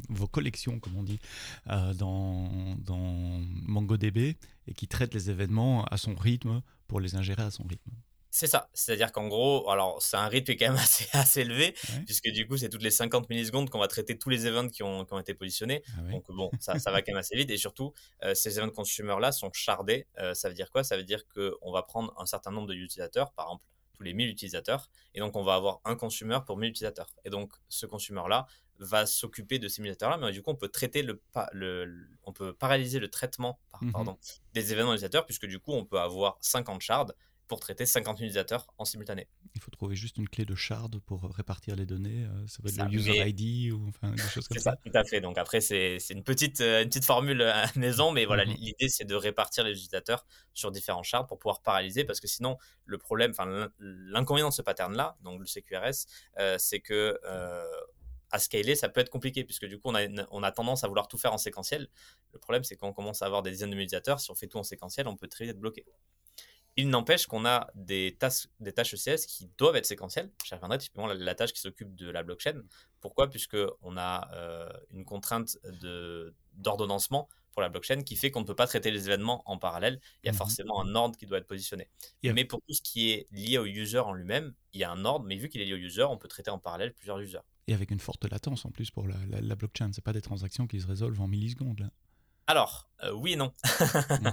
A: vos collections, comme on dit, dans, dans MongoDB et qui traite les événements à son rythme pour les ingérer à son rythme.
C: C'est ça, c'est-à-dire qu'en gros, alors c'est un rythme qui est quand même assez, assez élevé, puisque du coup c'est toutes les 50 millisecondes qu'on va traiter tous les events qui ont, qui ont été positionnés. Ah Donc bon, ça, ça, va quand même assez vite, et surtout euh, ces events consumer-là sont chardés. Euh, ça veut dire quoi? Ça veut dire qu'on va prendre un certain nombre d'utilisateurs, par exemple tous les 1000 utilisateurs, et donc on va avoir un consumer pour 1000 utilisateurs. Et donc ce consumer-là va s'occuper de ces utilisateurs-là, mais du coup on peut traiter le, le, on peut paralyser le traitement pardon, des événements utilisateurs, puisque du coup on peut avoir 50 shards pour traiter 50 utilisateurs en simultané.
A: Il faut trouver juste une clé de shard pour répartir les données. Euh, ça va être le user ID ou enfin, des choses comme ça.
C: ça. Tout à fait. Donc après, c'est une petite, euh, une petite formule à maison, mais voilà, mhm. l'idée c'est de répartir les utilisateurs sur différents shards pour pouvoir paralyser, parce que sinon, le problème, enfin l'inconvénient de ce pattern-là, donc le CQRS, euh, c'est que à scaler, ça peut être compliqué, puisque du coup, on a, on a tendance à vouloir tout faire en séquentiel. Le problème, c'est quand on commence à avoir des dizaines de utilisateurs, si on fait tout en séquentiel, on peut très vite être bloqué. Il n'empêche qu'on a des tâches, des tâches ECS qui doivent être séquentielles. J'y reviendrai typiquement la, la, tâche qui s'occupe de la blockchain. Pourquoi? Puisqu'on a euh, une contrainte d'ordonnancement pour la blockchain qui fait qu'on ne peut pas traiter les événements en parallèle. Il y a mmh forcément un ordre qui doit être positionné. Mais pour tout ce qui est lié au user en lui-même, il y a un ordre, mais vu qu'il est lié au user, on peut traiter en parallèle plusieurs users.
A: Et avec une forte latence en plus pour la, la, la blockchain. Ce pas des transactions qui se résolvent en millisecondes. Là.
C: Alors, euh, oui et non. mmh.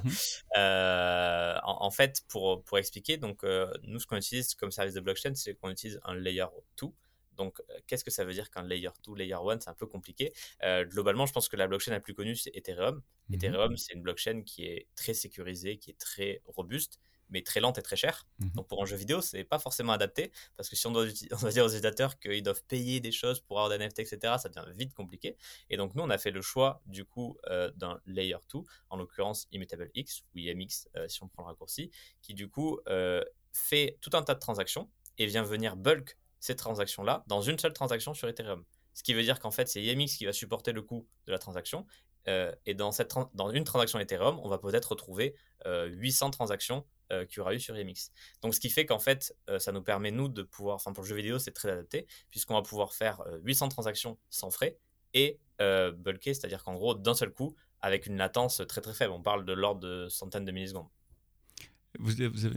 C: euh, en, en, fait, pour, pour expliquer, donc, euh, nous, ce qu'on utilise comme service de blockchain, c'est qu'on utilise un layer 2. Donc, qu'est-ce que ça veut dire qu'un layer 2, layer 1 C'est un peu compliqué. Globalement, je pense que la blockchain la plus connue, c'est Ethereum. Mmh. Ethereum, c'est une blockchain qui est très sécurisée, qui est très robuste mais très lente et très chère. Mmh. Donc pour un jeu vidéo, c'est pas forcément adapté parce que si on doit, on doit dire aux utilisateurs qu'ils doivent payer des choses pour avoir des NFT, etc., ça devient vite compliqué. Et donc nous, on a fait le choix du coup euh, d'un layer 2, en l'occurrence Immutable X ou IMX euh, si on prend le raccourci, qui du coup euh, fait tout un tas de transactions et vient venir bulk ces transactions-là dans une seule transaction sur Ethereum. Ce qui veut dire qu'en fait, c'est IMX qui va supporter le coût de la transaction. Euh, et dans, cette dans une transaction Ethereum, on va peut-être retrouver euh, 800 transactions euh, qu'il y aura eu sur IMX. Donc, ce qui fait qu'en fait, euh, ça nous permet, nous, de pouvoir, enfin, pour le jeu vidéo, c'est très adapté, puisqu'on va pouvoir faire 800 transactions sans frais et bulker, c'est-à-dire qu'en gros, d'un seul coup, avec une latence très très faible. On parle de l'ordre de centaines de millisecondes.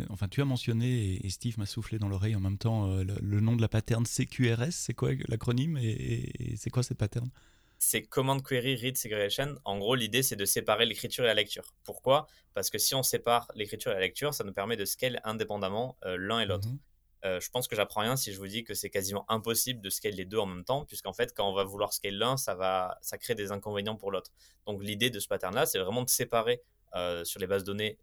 A: Enfin, tu as mentionné, et Steve m'a soufflé dans l'oreille en même temps, euh, le, nom de la pattern CQRS, c'est quoi l'acronyme et c'est quoi cette pattern
C: c'est Command Query Read Segregation. En gros, l'idée, c'est de séparer l'écriture et la lecture. Pourquoi? Parce que si on sépare l'écriture et la lecture, ça nous permet de scale indépendamment euh, l'un et l'autre. Mm -hmm. euh, je pense que j'apprends rien si je vous dis que c'est quasiment impossible de scale les deux en même temps, puisqu'en fait, quand on va vouloir scale l'un, ça, va, ça crée des inconvénients pour l'autre. Donc, l'idée de ce pattern-là, c'est vraiment de séparer euh, sur les bases de données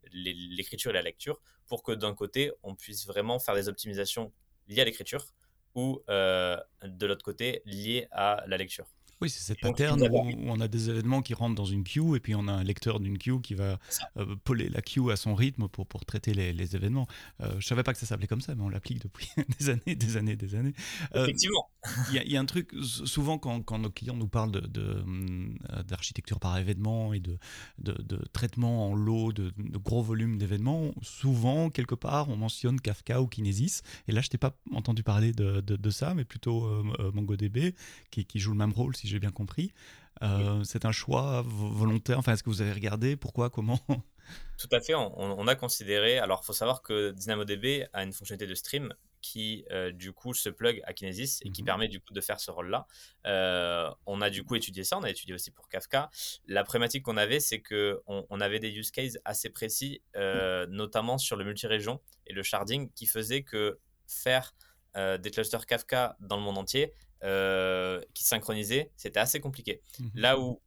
C: l'écriture et la lecture pour que d'un côté, on puisse vraiment faire des optimisations liées à l'écriture ou de l'autre côté, liées à la lecture.
A: Oui, c'est cette pattern où, où, on a des événements qui rentrent dans une queue et puis on a un lecteur d'une queue qui va euh, poler la queue à son rythme pour, pour traiter les, les événements. Euh, je savais pas que ça s'appelait comme ça, mais on l'applique depuis des années, des années, des années.
C: Euh, Effectivement.
A: Il y, y, a un truc, souvent quand, quand, nos clients nous parlent d'architecture de, de, par événement et de, de, de traitement en lot de, gros volumes d'événements, souvent, quelque part, on mentionne Kafka ou Kinesis. Et là, je t'ai pas entendu parler de, de, ça, mais plutôt euh, MongoDB, qui, qui joue le même rôle, si j'ai bien compris. Euh, oui. C'est un choix volontaire? Enfin, est-ce que vous avez regardé? Pourquoi? Comment?
C: Tout à fait. On, on, a considéré. Alors, il faut savoir que DynamoDB a une fonctionnalité de stream qui, euh, du coup, se plug à Kinesis et qui -hmm. permet, du coup, de faire ce rôle-là. Euh, on a, du coup, étudié ça. On a étudié aussi pour Kafka. La problématique qu'on avait, c'est qu'on on avait des use cases assez précis, euh, notamment sur le multi-région et le sharding, qui faisait que faire des clusters Kafka dans le monde entier, euh, qui synchronisaient, c'était assez compliqué. Mmh. Là où,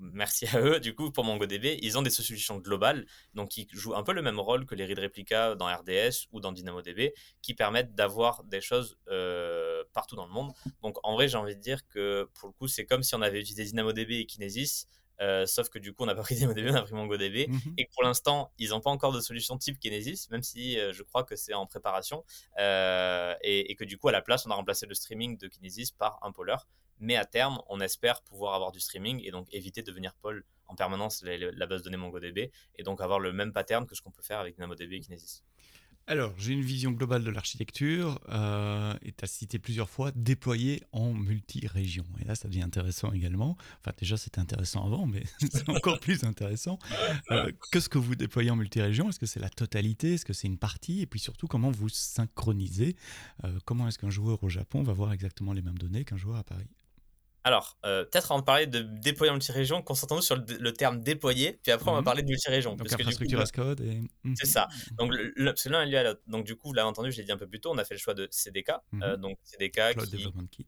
C: merci à eux, du coup, pour MongoDB, ils ont des solutions globales, donc qui jouent un peu le même rôle que les read replica dans RDS ou dans DynamoDB, qui permettent d'avoir des choses euh, partout dans le monde. Donc en vrai, j'ai envie de dire que pour le coup, c'est comme si on avait utilisé DynamoDB et Kinesis, euh, sauf que du coup, on n'a pas pris DynamoDB, on a pris MongoDB. Mm -hmm. Et pour l'instant, ils n'ont pas encore de solution type Kinesis, même si euh, je crois que c'est en préparation. Euh, et, et, que du coup, à la place, on a remplacé le streaming de Kinesis par un polar. Mais à terme, on espère pouvoir avoir du streaming et donc éviter de venir poll en permanence la, la base de données MongoDB et donc avoir le même pattern que ce qu'on peut faire avec DynamoDB et Kinesis.
A: Alors, j'ai une vision globale de l'architecture, euh, et tu as cité plusieurs fois déployer en multi-région. Et là, ça devient intéressant également. Enfin, déjà, c'était intéressant avant, mais c'est encore plus intéressant. Euh, Qu'est-ce que vous déployez en multi-région Est-ce que c'est la totalité? Est-ce que c'est une partie? Et puis surtout, comment vous synchronisez? Euh, Comment est-ce qu'un joueur au Japon va voir exactement les mêmes données qu'un joueur à Paris?
C: Alors, euh, peut-être avant de parler de déployer en multi-région, concentrons-nous sur le, le, terme déployer, puis après on va parler de multi-région.
A: Donc, infrastructure as code. Et...
C: Mmh. C'est ça. Donc, le, le, c'est l'un est lié à l'autre. Donc, du coup, vous l'avez entendu, je l'ai dit un peu plus tôt, on a fait le choix de CDK. Mmh. Euh, donc, CDK
A: Cloud
C: qui...
A: Development Kit.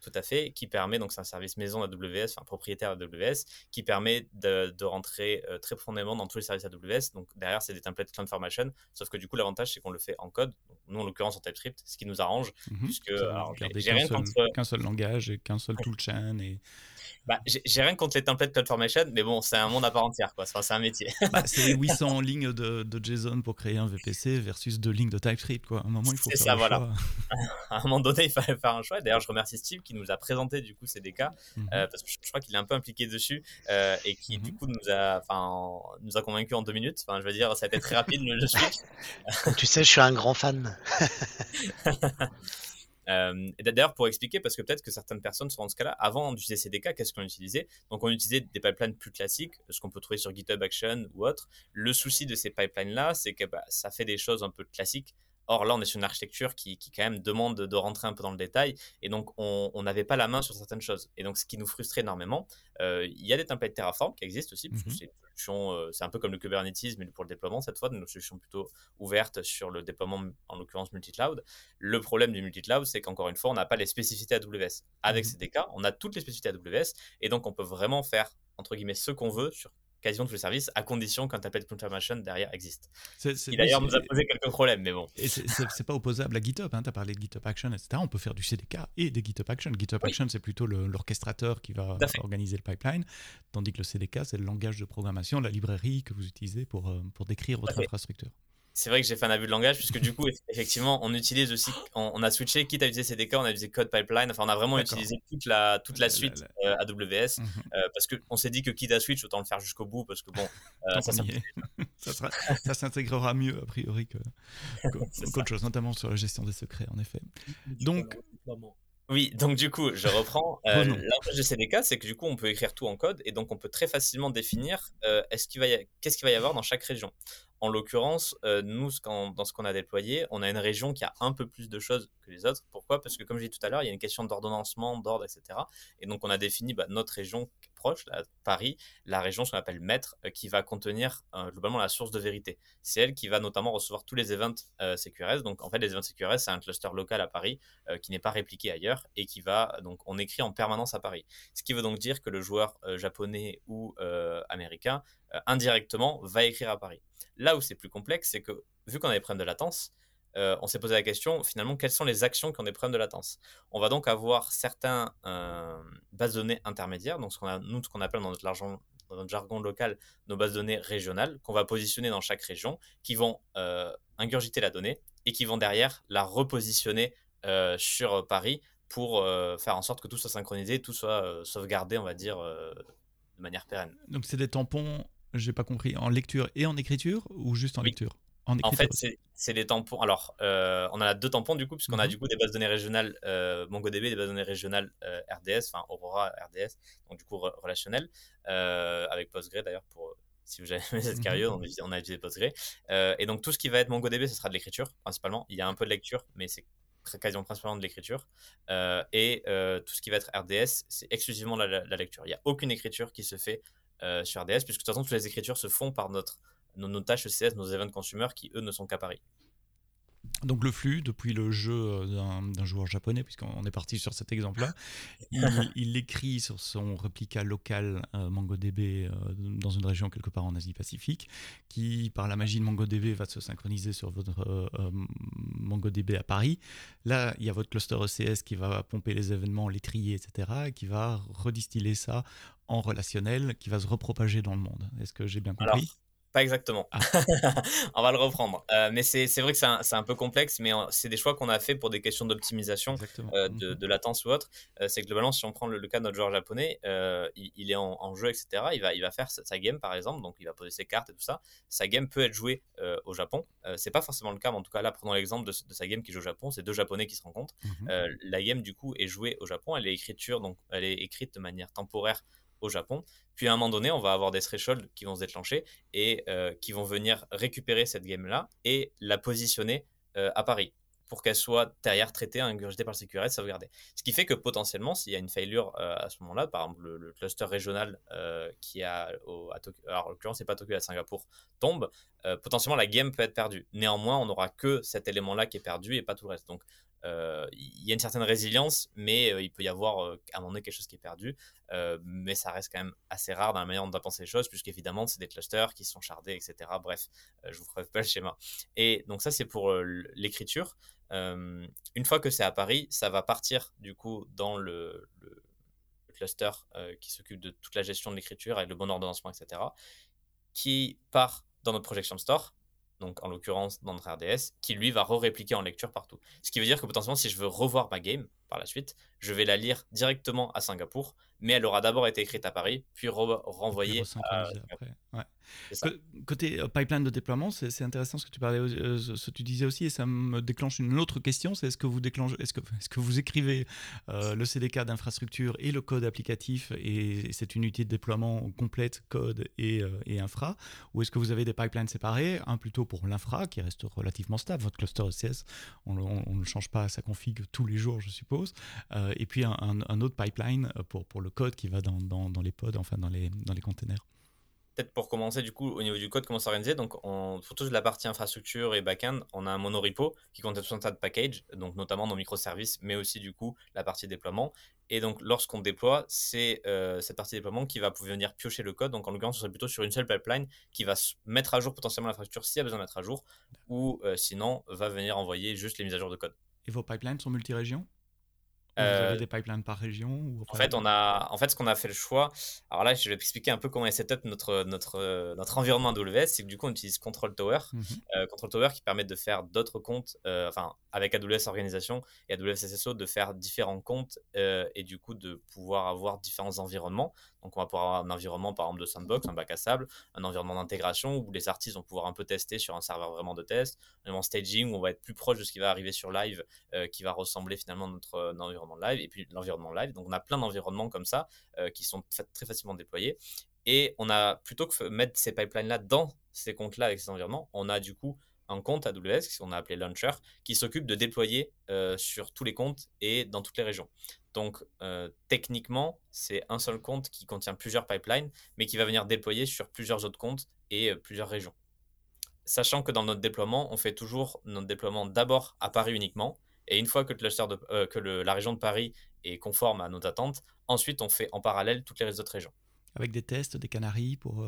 C: Tout à fait, qui permet, donc c'est un service maison AWS, enfin propriétaire AWS, qui permet de, de rentrer euh, très profondément dans tous les services AWS. Donc derrière, c'est des templates CloudFormation, sauf que du coup, l'avantage, c'est qu'on le fait en code. Nous, en l'occurrence, en TypeScript, ce qui nous arrange,
A: Mhm.
C: mm -hmm. puisque
A: j'ai rien contre. Qu'un seul langage et qu'un seul toolchain et
C: bah, j'ai rien contre les templates CloudFormation, mais bon, c'est un monde à part entière, quoi. c'est un métier.
A: Bah, c'est 800 lignes de, de, JSON pour créer un VPC versus deux lignes de TypeScript, quoi. À un moment, il faut faire ça, voilà.
C: à un moment donné, il fallait faire un choix. D'ailleurs, je remercie Steve qui nous a présenté du coup CDK, euh, parce que je, crois qu'il est un peu impliqué dessus euh, et qui du coup nous a, enfin, nous a convaincu en deux minutes. Enfin, je veux dire, ça a été très rapide le, le switch.
D: tu sais, je suis un grand fan.
C: Euh, d'ailleurs, pour expliquer, parce que peut-être que certaines personnes sont dans ce cas-là, avant d'utiliser CDK, qu'est-ce qu'on utilisait? Donc, on utilisait des pipelines plus classiques, ce qu'on peut trouver sur GitHub Action ou autre. Le souci de ces pipelines-là, c'est que bah, ça fait des choses un peu classiques. Or, là, on est sur une architecture qui, qui, quand même demande de rentrer un peu dans le détail. Et donc, on n'avait pas la main sur certaines choses. Et donc, ce qui nous frustrait énormément, euh, il y a des templates Terraform qui existent aussi, euh, c'est un peu comme le Kubernetes, mais pour le déploiement cette fois, une solution plutôt ouverte sur le déploiement, en l'occurrence multi-cloud. Le problème du multi-cloud, c'est qu'encore une fois, on n'a pas les spécificités AWS. Avec mmh CDK, on a toutes les spécificités AWS, et donc on peut vraiment faire, entre guillemets, ce qu'on veut sur quasiment tous les services, à condition qu'un template confirmation derrière existe. Il d'ailleurs nous a posé quelques problèmes, mais bon.
A: Et c'est pas opposable à GitHub, hein. tu as parlé de GitHub Action, etc. On peut faire du CDK et des GitHub Action. GitHub Action, c'est plutôt l'orchestrateur qui va organiser le pipeline, tandis que le CDK, c'est le langage de programmation, la librairie que vous utilisez pour, euh, pour décrire votre infrastructure
C: c'est vrai que j'ai fait un abus de langage puisque du coup effectivement on utilise aussi on, a switché quitte à utiliser CDK on a utilisé Code Pipeline. Enfin on a vraiment utilisé toute la toute la suite euh, AWS mmh euh, parce que on s'est dit que quitte à switch autant le faire jusqu'au bout parce que bon
A: euh, ça, s'intégrera mieux a priori que qu'autre chose notamment sur la gestion des secrets en effet. Donc
C: oui, donc du coup, je reprends. Euh, L'avantage de CDK, c'est que du coup, on peut écrire tout en code et donc on peut très facilement définir est-ce qu'il va qu'est-ce qu'il va y avoir dans chaque région. En l'occurrence, euh, nous, dans ce qu'on a déployé, on a une région qui a un peu plus de choses que les autres. Pourquoi? Parce que, comme je dit tout à l'heure, il y a une question d'ordonnancement, d'ordre, etc. Et donc, on a défini bah, notre région proche, Paris, la région, qu'on appelle maître, euh, qui va contenir euh, globalement la source de vérité. C'est elle qui va notamment recevoir tous les events CQRS. Donc, en fait, les events CQRS, c'est un cluster local à Paris qui n'est pas répliqué ailleurs et qui va, donc, on écrit en permanence à Paris. Ce qui veut donc dire que le joueur japonais ou américain, indirectement, va écrire à Paris. Là où c'est plus complexe, c'est que vu qu'on a des problèmes de latence, euh, on s'est posé la question finalement quelles sont les actions qui ont des problèmes de latence? On va donc avoir certains euh, bases de données intermédiaires, donc ce qu'on a, nous ce qu'on appelle dans notre, dans notre, jargon local nos bases de données régionales qu'on va positionner dans chaque région, qui vont euh, ingurgiter la donnée et qui vont derrière la repositionner sur Paris pour faire en sorte que tout soit synchronisé, tout soit sauvegardé, on va dire, de manière pérenne.
A: Donc c'est des tampons j'ai pas compris. En lecture et en écriture ou juste en lecture?
C: En, fait, c'est les tampons. Alors, euh, on a deux tampons du coup, puisqu'on a mhm. du coup des bases de données régionales euh, MongoDB, des bases de données régionales euh, RDS, enfin Aurora RDS, donc du coup relationnel, avec Postgre d'ailleurs pour si vous avez cette carrière, on, on, a utilisé Postgre. et donc tout ce qui va être MongoDB, ce sera de l'écriture principalement. Il y a un peu de lecture, mais c'est quasiment principalement de l'écriture. et tout ce qui va être RDS, c'est exclusivement la, la, lecture. Il n'y a aucune écriture qui se fait sur RDS, puisque de toute façon, toutes les écritures se font par notre, nos, tâches ECS, nos event consumer, qui eux ne sont qu'à Paris.
A: Donc le flux, depuis le jeu euh, d'un joueur japonais, puisqu'on est parti sur cet exemple-là, il, l'écrit sur son réplica local euh, MongoDB dans une région quelque part en Asie-Pacifique, qui par la magie de MongoDB va se synchroniser sur votre MongoDB à Paris. Là, il y a votre cluster ECS qui va pomper les événements, les trier, etc., et qui va redistiller ça en relationnel qui va se repropager dans le monde. Est-ce que j'ai bien compris?
C: Pas exactement. Ah. on va le reprendre. Euh, mais c'est vrai que c'est un, un, peu complexe, mais c'est des choix qu'on a fait pour des questions d'optimisation, euh, de, mhm. de, latence ou autre. Euh, c'est globalement, si on prend le, cas de notre joueur japonais, il, est en, jeu, etc. Il va, il va faire sa, game, par exemple, donc il va poser ses cartes et tout ça. Sa game peut être jouée au Japon. c'est pas forcément le cas, mais en tout cas, là, prenons l'exemple de, sa game qui joue au Japon. C'est deux Japonais qui se rencontrent. Mhm. la game, du coup, est jouée au Japon. Elle est, écriture, donc, elle est écrite de manière temporaire au Japon. Puis à un moment donné, on va avoir des thresholds qui vont se déclencher et euh, qui vont venir récupérer cette game-là et la positionner euh, à Paris pour qu'elle soit derrière traitée, ingurgitée par le CQRS, sauvegardée. Ce qui fait que potentiellement, s'il y a une failure euh, à ce moment-là, par exemple le, cluster régional qui a au, à Tokyo, alors en l'occurrence c'est pas Tokyo, à Singapour, tombe, potentiellement la game peut être perdue. Néanmoins, on n'aura que cet élément-là qui est perdu et pas tout le reste. Donc il y a une certaine résilience, mais euh, il peut y avoir euh, à un moment donné quelque chose qui est perdu. mais ça reste quand même assez rare dans la manière dont on penser les choses, puisqu'évidemment, c'est des clusters qui sont shardés, etc. Bref, je vous ferai pas le schéma. Et donc, ça, c'est pour l'écriture. une fois que c'est à Paris, ça va partir du coup dans le, cluster qui s'occupe de toute la gestion de l'écriture et le bon ordonnancement, etc., qui part dans notre projection store donc en l'occurrence dans notre RDS, qui lui va re-répliquer en lecture partout. Ce qui veut dire que potentiellement, si je veux revoir ma game par la suite, je vais la lire directement à Singapour, mais elle aura d'abord été écrite à Paris, puis renvoyée à... Après.
A: Côté euh, pipeline de déploiement, c'est intéressant ce que tu parlais, euh, ce que tu disais aussi, et ça me déclenche une autre question. C'est est-ce que vous déclenchez, est-ce que, vous écrivez euh, le CDK d'infrastructure et le code applicatif et cette unité de déploiement complète code et, et infra, ou est-ce que vous avez des pipelines séparés, un plutôt pour l'infra qui reste relativement stable, votre cluster ECS, on, ne change pas sa config tous les jours, je suppose, et puis un, un, autre pipeline pour, pour le code qui va dans, dans, dans les pods, enfin dans les, dans les containers
C: peut-être pour commencer, du coup, au niveau du code, comment s'organiser? Donc, on, pour toute la partie infrastructure et backend, on a un monorepo qui contient tout un tas de packages, donc notamment nos microservices, mais aussi, du coup, la partie déploiement. Et donc, lorsqu'on déploie, c'est euh, cette partie déploiement qui va pouvoir venir piocher le code. Donc, en l'occurrence, ce serait plutôt sur une seule pipeline qui va mettre à jour potentiellement l'infrastructure s'il y a besoin de mettre à jour, ou euh, sinon, va venir envoyer juste les mises à jour de code.
A: Et vos pipelines sont multi-régions? Vous avez euh, des pipelines par région ou
C: En fait, on a, en fait, ce qu'on a fait le choix. Alors là, je vais expliquer un peu comment est setup notre notre notre environnement AWS. C'est que du coup, on utilise Control Tower, mhm. euh, Control Tower qui permet de faire d'autres comptes, euh, enfin avec AWS organisation et AWS SSO de faire différents comptes et du coup de pouvoir avoir différents environnements. Donc, on va pouvoir avoir un environnement, par exemple, de sandbox, un bac à sable, un environnement d'intégration où les artistes vont pouvoir un peu tester sur un serveur vraiment de test, un environnement staging où on va être plus proche de ce qui va arriver sur live, euh, qui va ressembler finalement à notre, euh, environnement live, et puis l'environnement live. Donc, on a plein d'environnements comme ça euh, qui sont très facilement déployés. Et on a, plutôt que mettre ces pipelines-là dans ces comptes-là avec ces environnements, on a du coup un compte AWS, qu'on a appelé Launcher, qui s'occupe de déployer sur tous les comptes et dans toutes les régions. Donc, euh, techniquement, c'est un seul compte qui contient plusieurs pipelines, mais qui va venir déployer sur plusieurs autres comptes et euh, plusieurs régions. Sachant que dans notre déploiement, on fait toujours notre déploiement d'abord à Paris uniquement, et une fois que, euh, la région de Paris est conforme à nos attentes, ensuite on fait en parallèle toutes les autres régions.
A: Avec des tests, des canaries pour,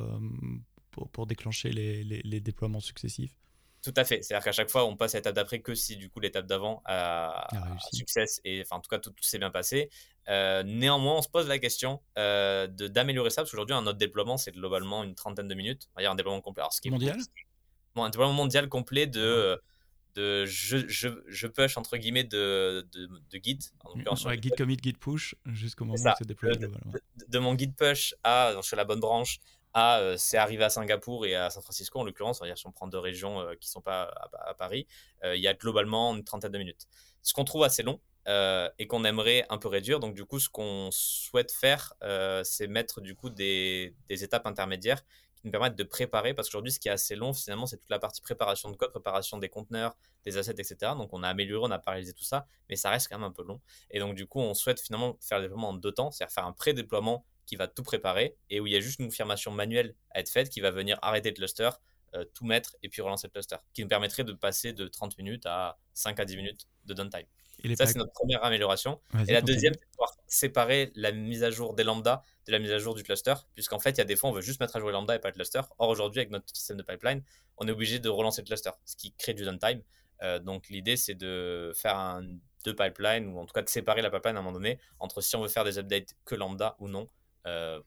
A: pour, déclencher les déploiements successifs?
C: Tout à fait. C'est-à-dire qu'à chaque fois, on passe à l'étape d'après que si du coup l'étape d'avant a, succès et enfin en tout cas tout, s'est bien passé. Euh, néanmoins, on se pose la question euh, de d'améliorer ça parce qu'aujourd'hui, un autre déploiement, c'est globalement une trentaine de minutes. Il y a un déploiement complet. Alors,
A: ce qui mondial?
C: bon, Un déploiement mondial complet de, de je, je, je, push entre guillemets de, de, de Git.
A: ouais, Git commit, Git push jusqu'au moment où c'est déployé globalement.
C: De, mon Git push à, je suis la bonne branche, à euh, c'est arrivé à Singapour et à San Francisco en l'occurrence, c'est-à-dire si on prend deux régions euh, qui ne sont pas à, Paris, euh, il y a globalement une trentaine de minutes. Ce qu'on trouve assez long et qu'on aimerait un peu réduire, donc du coup ce qu'on souhaite faire, c'est mettre du coup des, des, étapes intermédiaires qui nous permettent de préparer, parce qu'aujourd'hui ce qui est assez long finalement c'est toute la partie préparation de code, préparation des conteneurs, des assets, etc. Donc on a amélioré, on a paralysé tout ça, mais ça reste quand même un peu long. Et donc du coup on souhaite finalement faire le déploiement en deux temps, c'est-à-dire faire un pré-déploiement qui va tout préparer et où il y a juste une confirmation manuelle à être faite qui va venir arrêter le cluster, euh, tout mettre et puis relancer le cluster, qui nous permettrait de passer de 30 minutes à 5 à 10 minutes de downtime. Et ça, c'est notre première amélioration. Et la deuxième, c'est pouvoir séparer la mise à jour des lambda de la mise à jour du cluster, puisqu'en fait, il y a des fois, on veut juste mettre à jour les lambda et pas le cluster. Or, aujourd'hui, avec notre système de pipeline, on est obligé de relancer le cluster, ce qui crée du downtime. Euh, donc, l'idée, c'est de faire un, deux pipelines, ou en tout cas de séparer la pipeline à un moment donné, entre si on veut faire des updates que lambda ou non,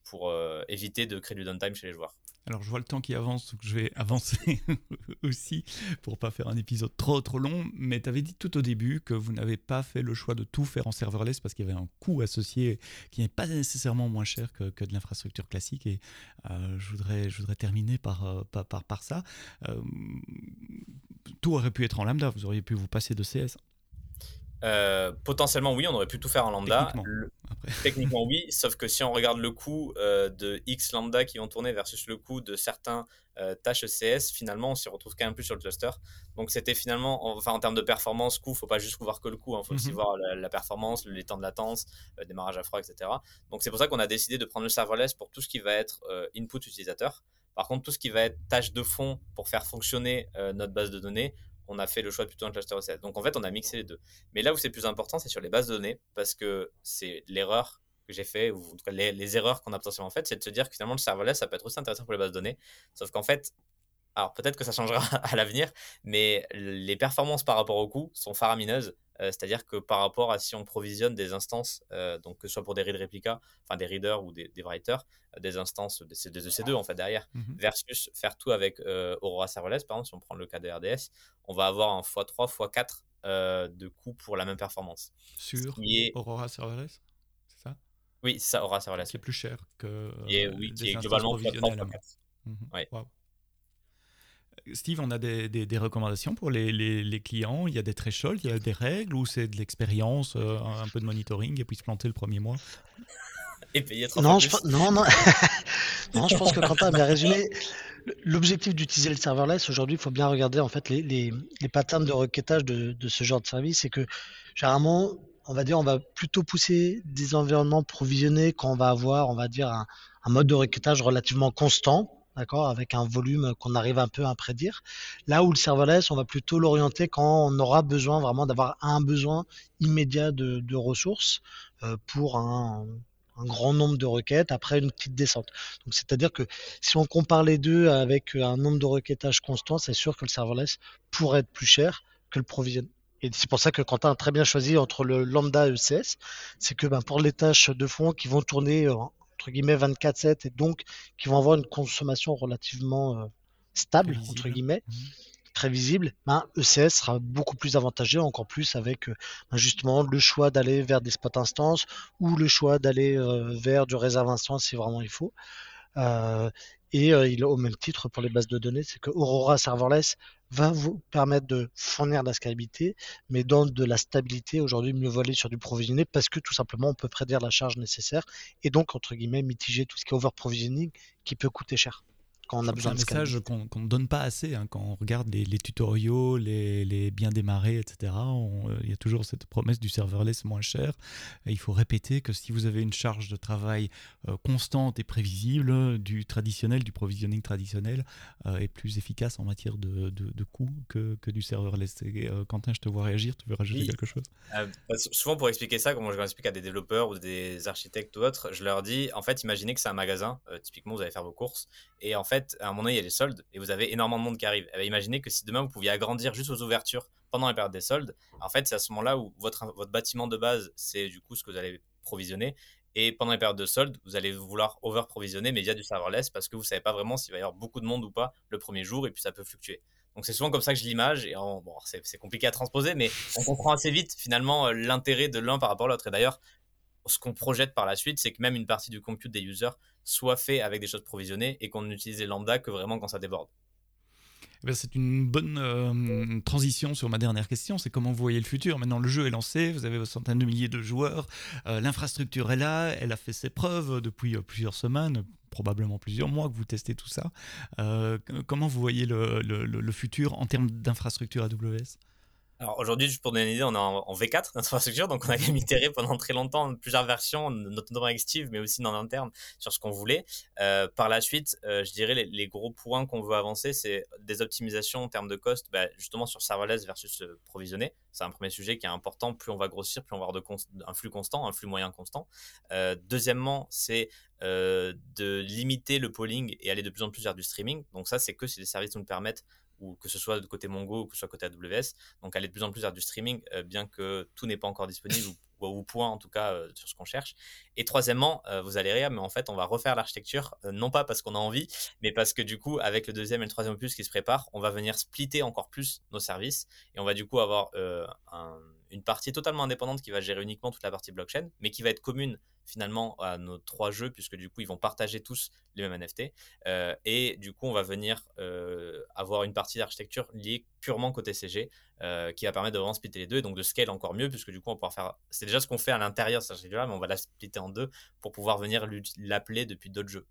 C: pour euh, éviter de créer du downtime chez les joueurs.
A: Alors je vois le temps qui avance, donc je vais avancer aussi pour pas faire un épisode trop trop long. Mais tu avais dit tout au début que vous n'avez pas fait le choix de tout faire en serverless parce qu'il y avait un coût associé qui n'est pas nécessairement moins cher que, de l'infrastructure classique. Et euh, je, voudrais, je voudrais terminer par, par, par ça. tout aurait pu être en lambda, vous auriez pu vous passer de CS.
C: Euh, potentiellement, oui, on aurait pu tout faire en lambda. Techniquement, oui, sauf que si on regarde le coût euh, de X lambda qui vont tourner versus le coût de certains euh, tâches ECS, finalement, on s'y retrouve quand même plus sur le cluster. Donc, c'était finalement, enfin, en termes de performance, coût, faut pas juste voir que le coût, il hein, faut aussi mhm. voir la, performance, les temps de latence, démarrage à froid, etc. Donc, c'est pour ça qu'on a décidé de prendre le serverless pour tout ce qui va être input utilisateur. Par contre, tout ce qui va être tâche de fond pour faire fonctionner notre base de données, on a fait le choix plutôt d'un cluster ECS. Donc en fait, on a mixé les deux. Mais là où c'est plus important, c'est sur les bases de données, parce que c'est l'erreur que j'ai fait, ou en tout cas les, erreurs qu'on a potentiellement faites, c'est de se dire que finalement le serverless, ça peut être aussi intéressant pour les bases de données. Sauf qu'en fait, alors peut-être que ça changera à l'avenir, mais les performances par rapport au coût sont faramineuses C'est-à-dire que par rapport à si on provisionne des instances, donc que ce soit pour des read replicas, enfin des readers ou des, writers, des instances des, EC2 en fait derrière, mmh versus faire tout avec Aurora Serverless, par exemple, si on prend le cas de RDS, on va avoir un x3, x4 de coût pour la même performance.
A: Sur Aurora Serverless C'est ça?
C: Oui, c'est ça, Aurora Serverless.
A: Qui est plus cher que.
C: Et, oui, qui est globalement x3, x4.
A: Mmh Steve, on a des, recommandations pour les, clients? Il y a des thresholds, il y a des règles ou c'est de l'expérience, euh, un peu de monitoring et puis se planter le premier mois?
C: Et payer trop
D: non, je, non, non. non, je pense que Quentin a bien résumé. L'objectif d'utiliser le serverless, aujourd'hui, il faut bien regarder en fait les, les, patterns de requêtage de, ce genre de service. C'est que généralement, on va dire, on va plutôt pousser des environnements provisionnés quand on va avoir, on va dire, un mode de requêtage relativement constant d'accord, avec un volume qu'on arrive un peu à prédire. Là où le serverless, on va plutôt l'orienter quand on aura besoin vraiment d'avoir un besoin immédiat de, ressources euh, pour un, grand nombre de requêtes après une petite descente. Donc c'est-à-dire que si on compare les deux avec un nombre de requêtages constant, c'est sûr que le serverless pourrait être plus cher que le provision. Et c'est pour ça que Quentin a très bien choisi entre le lambda et ECS, c'est que ben, pour les tâches de fond qui vont tourner entre guillemets 24/7 et donc qui vont avoir une consommation relativement euh, stable entre guillemets, mmh. très visible, ben, ECS sera beaucoup plus avantageux, encore plus avec euh, ben, justement le choix d'aller vers des spots instances ou le choix d'aller euh, vers du réserve instance si vraiment il faut. Et il, au même titre pour les bases de données, c'est que Aurora Serverless va vous permettre de fournir de la scalabilité, mais dans de la stabilité, aujourd'hui, mieux voler sur du provisionné parce que tout simplement, on peut prédire la charge nécessaire et donc, entre guillemets, mitiger tout ce qui est over-provisioning qui peut coûter cher
A: quand on a besoin de un message qu'on ne donne pas assez hein, quand on regarde les, tutoriaux, les, bien démarrés, etc. Euh, il y a toujours cette promesse du serverless moins cher. il faut répéter que si vous avez une charge de travail euh, constante et prévisible, du traditionnel, du provisioning traditionnel euh, est plus efficace en matière de, de, coût que, que, du serverless. Quentin, je te vois réagir, tu veux rajouter quelque chose?
C: Bah, Souvent pour expliquer ça, comme je l'explique à des développeurs ou des architectes ou autres, je leur dis, en fait, imaginez que c'est un magasin, typiquement vous allez faire vos courses, et en fait, à un moment donné, il y a les soldes et vous avez énormément de monde qui arrive. Eh ben, imaginez que si demain vous pouviez agrandir juste aux ouvertures pendant la période des soldes, en fait, c'est à ce moment-là où votre, votre bâtiment de base, c'est du coup ce que vous allez provisionner. Et pendant les périodes de soldes, vous allez vouloir over-provisionner, mais via du serverless, parce que vous savez pas vraiment s'il va y avoir beaucoup de monde ou pas le premier jour, et puis ça peut fluctuer. Donc c'est souvent comme ça que je l'image, et bon, c'est compliqué à transposer, mais on comprend assez vite finalement euh, l'intérêt de l'un par rapport à l'autre. Et d'ailleurs, ce qu'on projette par la suite, c'est que même une partie du compute des users soit fait avec des choses provisionnées et qu'on n'utilise les lambda que vraiment quand ça déborde.
A: Eh c'est une bonne euh, transition sur ma dernière question, c'est comment vous voyez le futur? Maintenant, le jeu est lancé, vous avez vos centaines de milliers de joueurs, euh, l'infrastructure est là, elle a fait ses preuves depuis euh, plusieurs semaines, probablement plusieurs mois que vous testez tout ça. comment vous voyez le futur en termes d'infrastructure AWS
C: alors aujourd'hui, pour donner une idée, on est en, V4 d'infrastructure, donc on a quand même itéré pendant très longtemps plusieurs versions, notamment avec Steve, mais aussi dans l'interne, sur ce qu'on voulait. Euh, par la suite, euh, je dirais les, les gros points qu'on veut avancer, c'est des optimisations en termes de cost, bah, justement sur serverless versus euh, provisionné. C'est un premier sujet qui est important. Plus on va grossir, plus on va avoir un flux constant, un flux moyen constant. Deuxièmement, c'est de limiter le polling et aller de plus en plus vers du streaming. Donc ça, c'est que si les services nous le permettent ou que ce soit de côté Mongo ou que ce soit côté AWS. Donc aller de plus en plus vers du streaming, euh, bien que tout n'est pas encore disponible ou, ou, point en tout cas euh, sur ce qu'on cherche. Et troisièmement, euh, vous allez rire, mais en fait on va refaire l'architecture, non pas parce qu'on a envie, mais parce que du coup avec le deuxième et le troisième opus qui se prépare, on va venir splitter encore plus nos services et on va du coup avoir une partie totalement indépendante qui va gérer uniquement toute la partie blockchain, mais qui va être commune finalement à nos trois jeux, puisque du coup, ils vont partager tous les mêmes NFT. Euh, et du coup, on va venir euh, avoir une partie d'architecture liée purement côté CG, euh, qui va permettre de vraiment splitter les deux, et donc de scale encore mieux, puisque du coup, on pouvoir faire... C'est déjà ce qu'on fait à l'intérieur de cette architecture-là, mais on va la splitter en deux pour pouvoir venir l'appeler depuis d'autres jeux.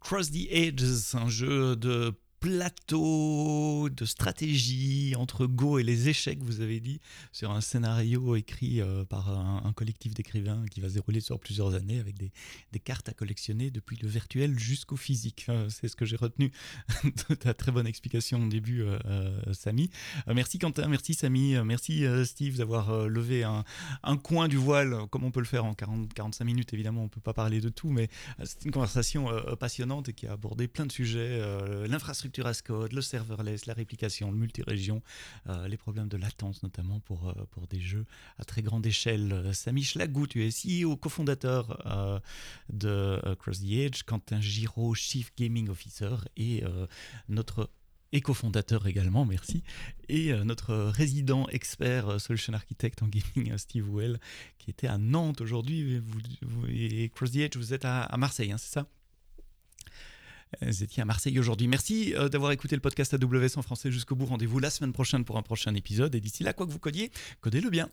A: Cross the Edges, un jeu de plateau de stratégie entre Go et les échecs, vous avez dit, sur un scénario écrit euh, par un, collectif d'écrivains qui va se dérouler sur plusieurs années avec des, cartes à collectionner depuis le virtuel jusqu'au physique. C'est ce que j'ai retenu de ta très bonne explication au début, euh, euh, Samy. merci Quentin, merci Samy, merci Steve d'avoir levé un, coin du voile, comme on peut le faire en 40-45 minutes. Évidemment, on ne peut pas parler de tout, mais c'est une conversation passionnante et qui a abordé plein de sujets. L'infrastructure code, le serverless, la réplication, le multirégion, euh, les problèmes de latence notamment pour, euh, pour des jeux à très grande échelle. Samish Lagou, tu es CEO, cofondateur euh, de Cross the Edge, Quentin Giraud, Chief Gaming Officer et notre et cofondateur également, merci, et notre résident expert solution architect en gaming, Steve Well, qui était à Nantes aujourd'hui, et Cross the Edge, vous êtes à, Marseille, hein, c'est ça? Vous étiez à Marseille aujourd'hui. Merci euh, d'avoir écouté le podcast AWS en français jusqu'au bout. Rendez-vous la semaine prochaine pour un prochain épisode. Et d'ici là, quoi que vous codiez, codez-le bien.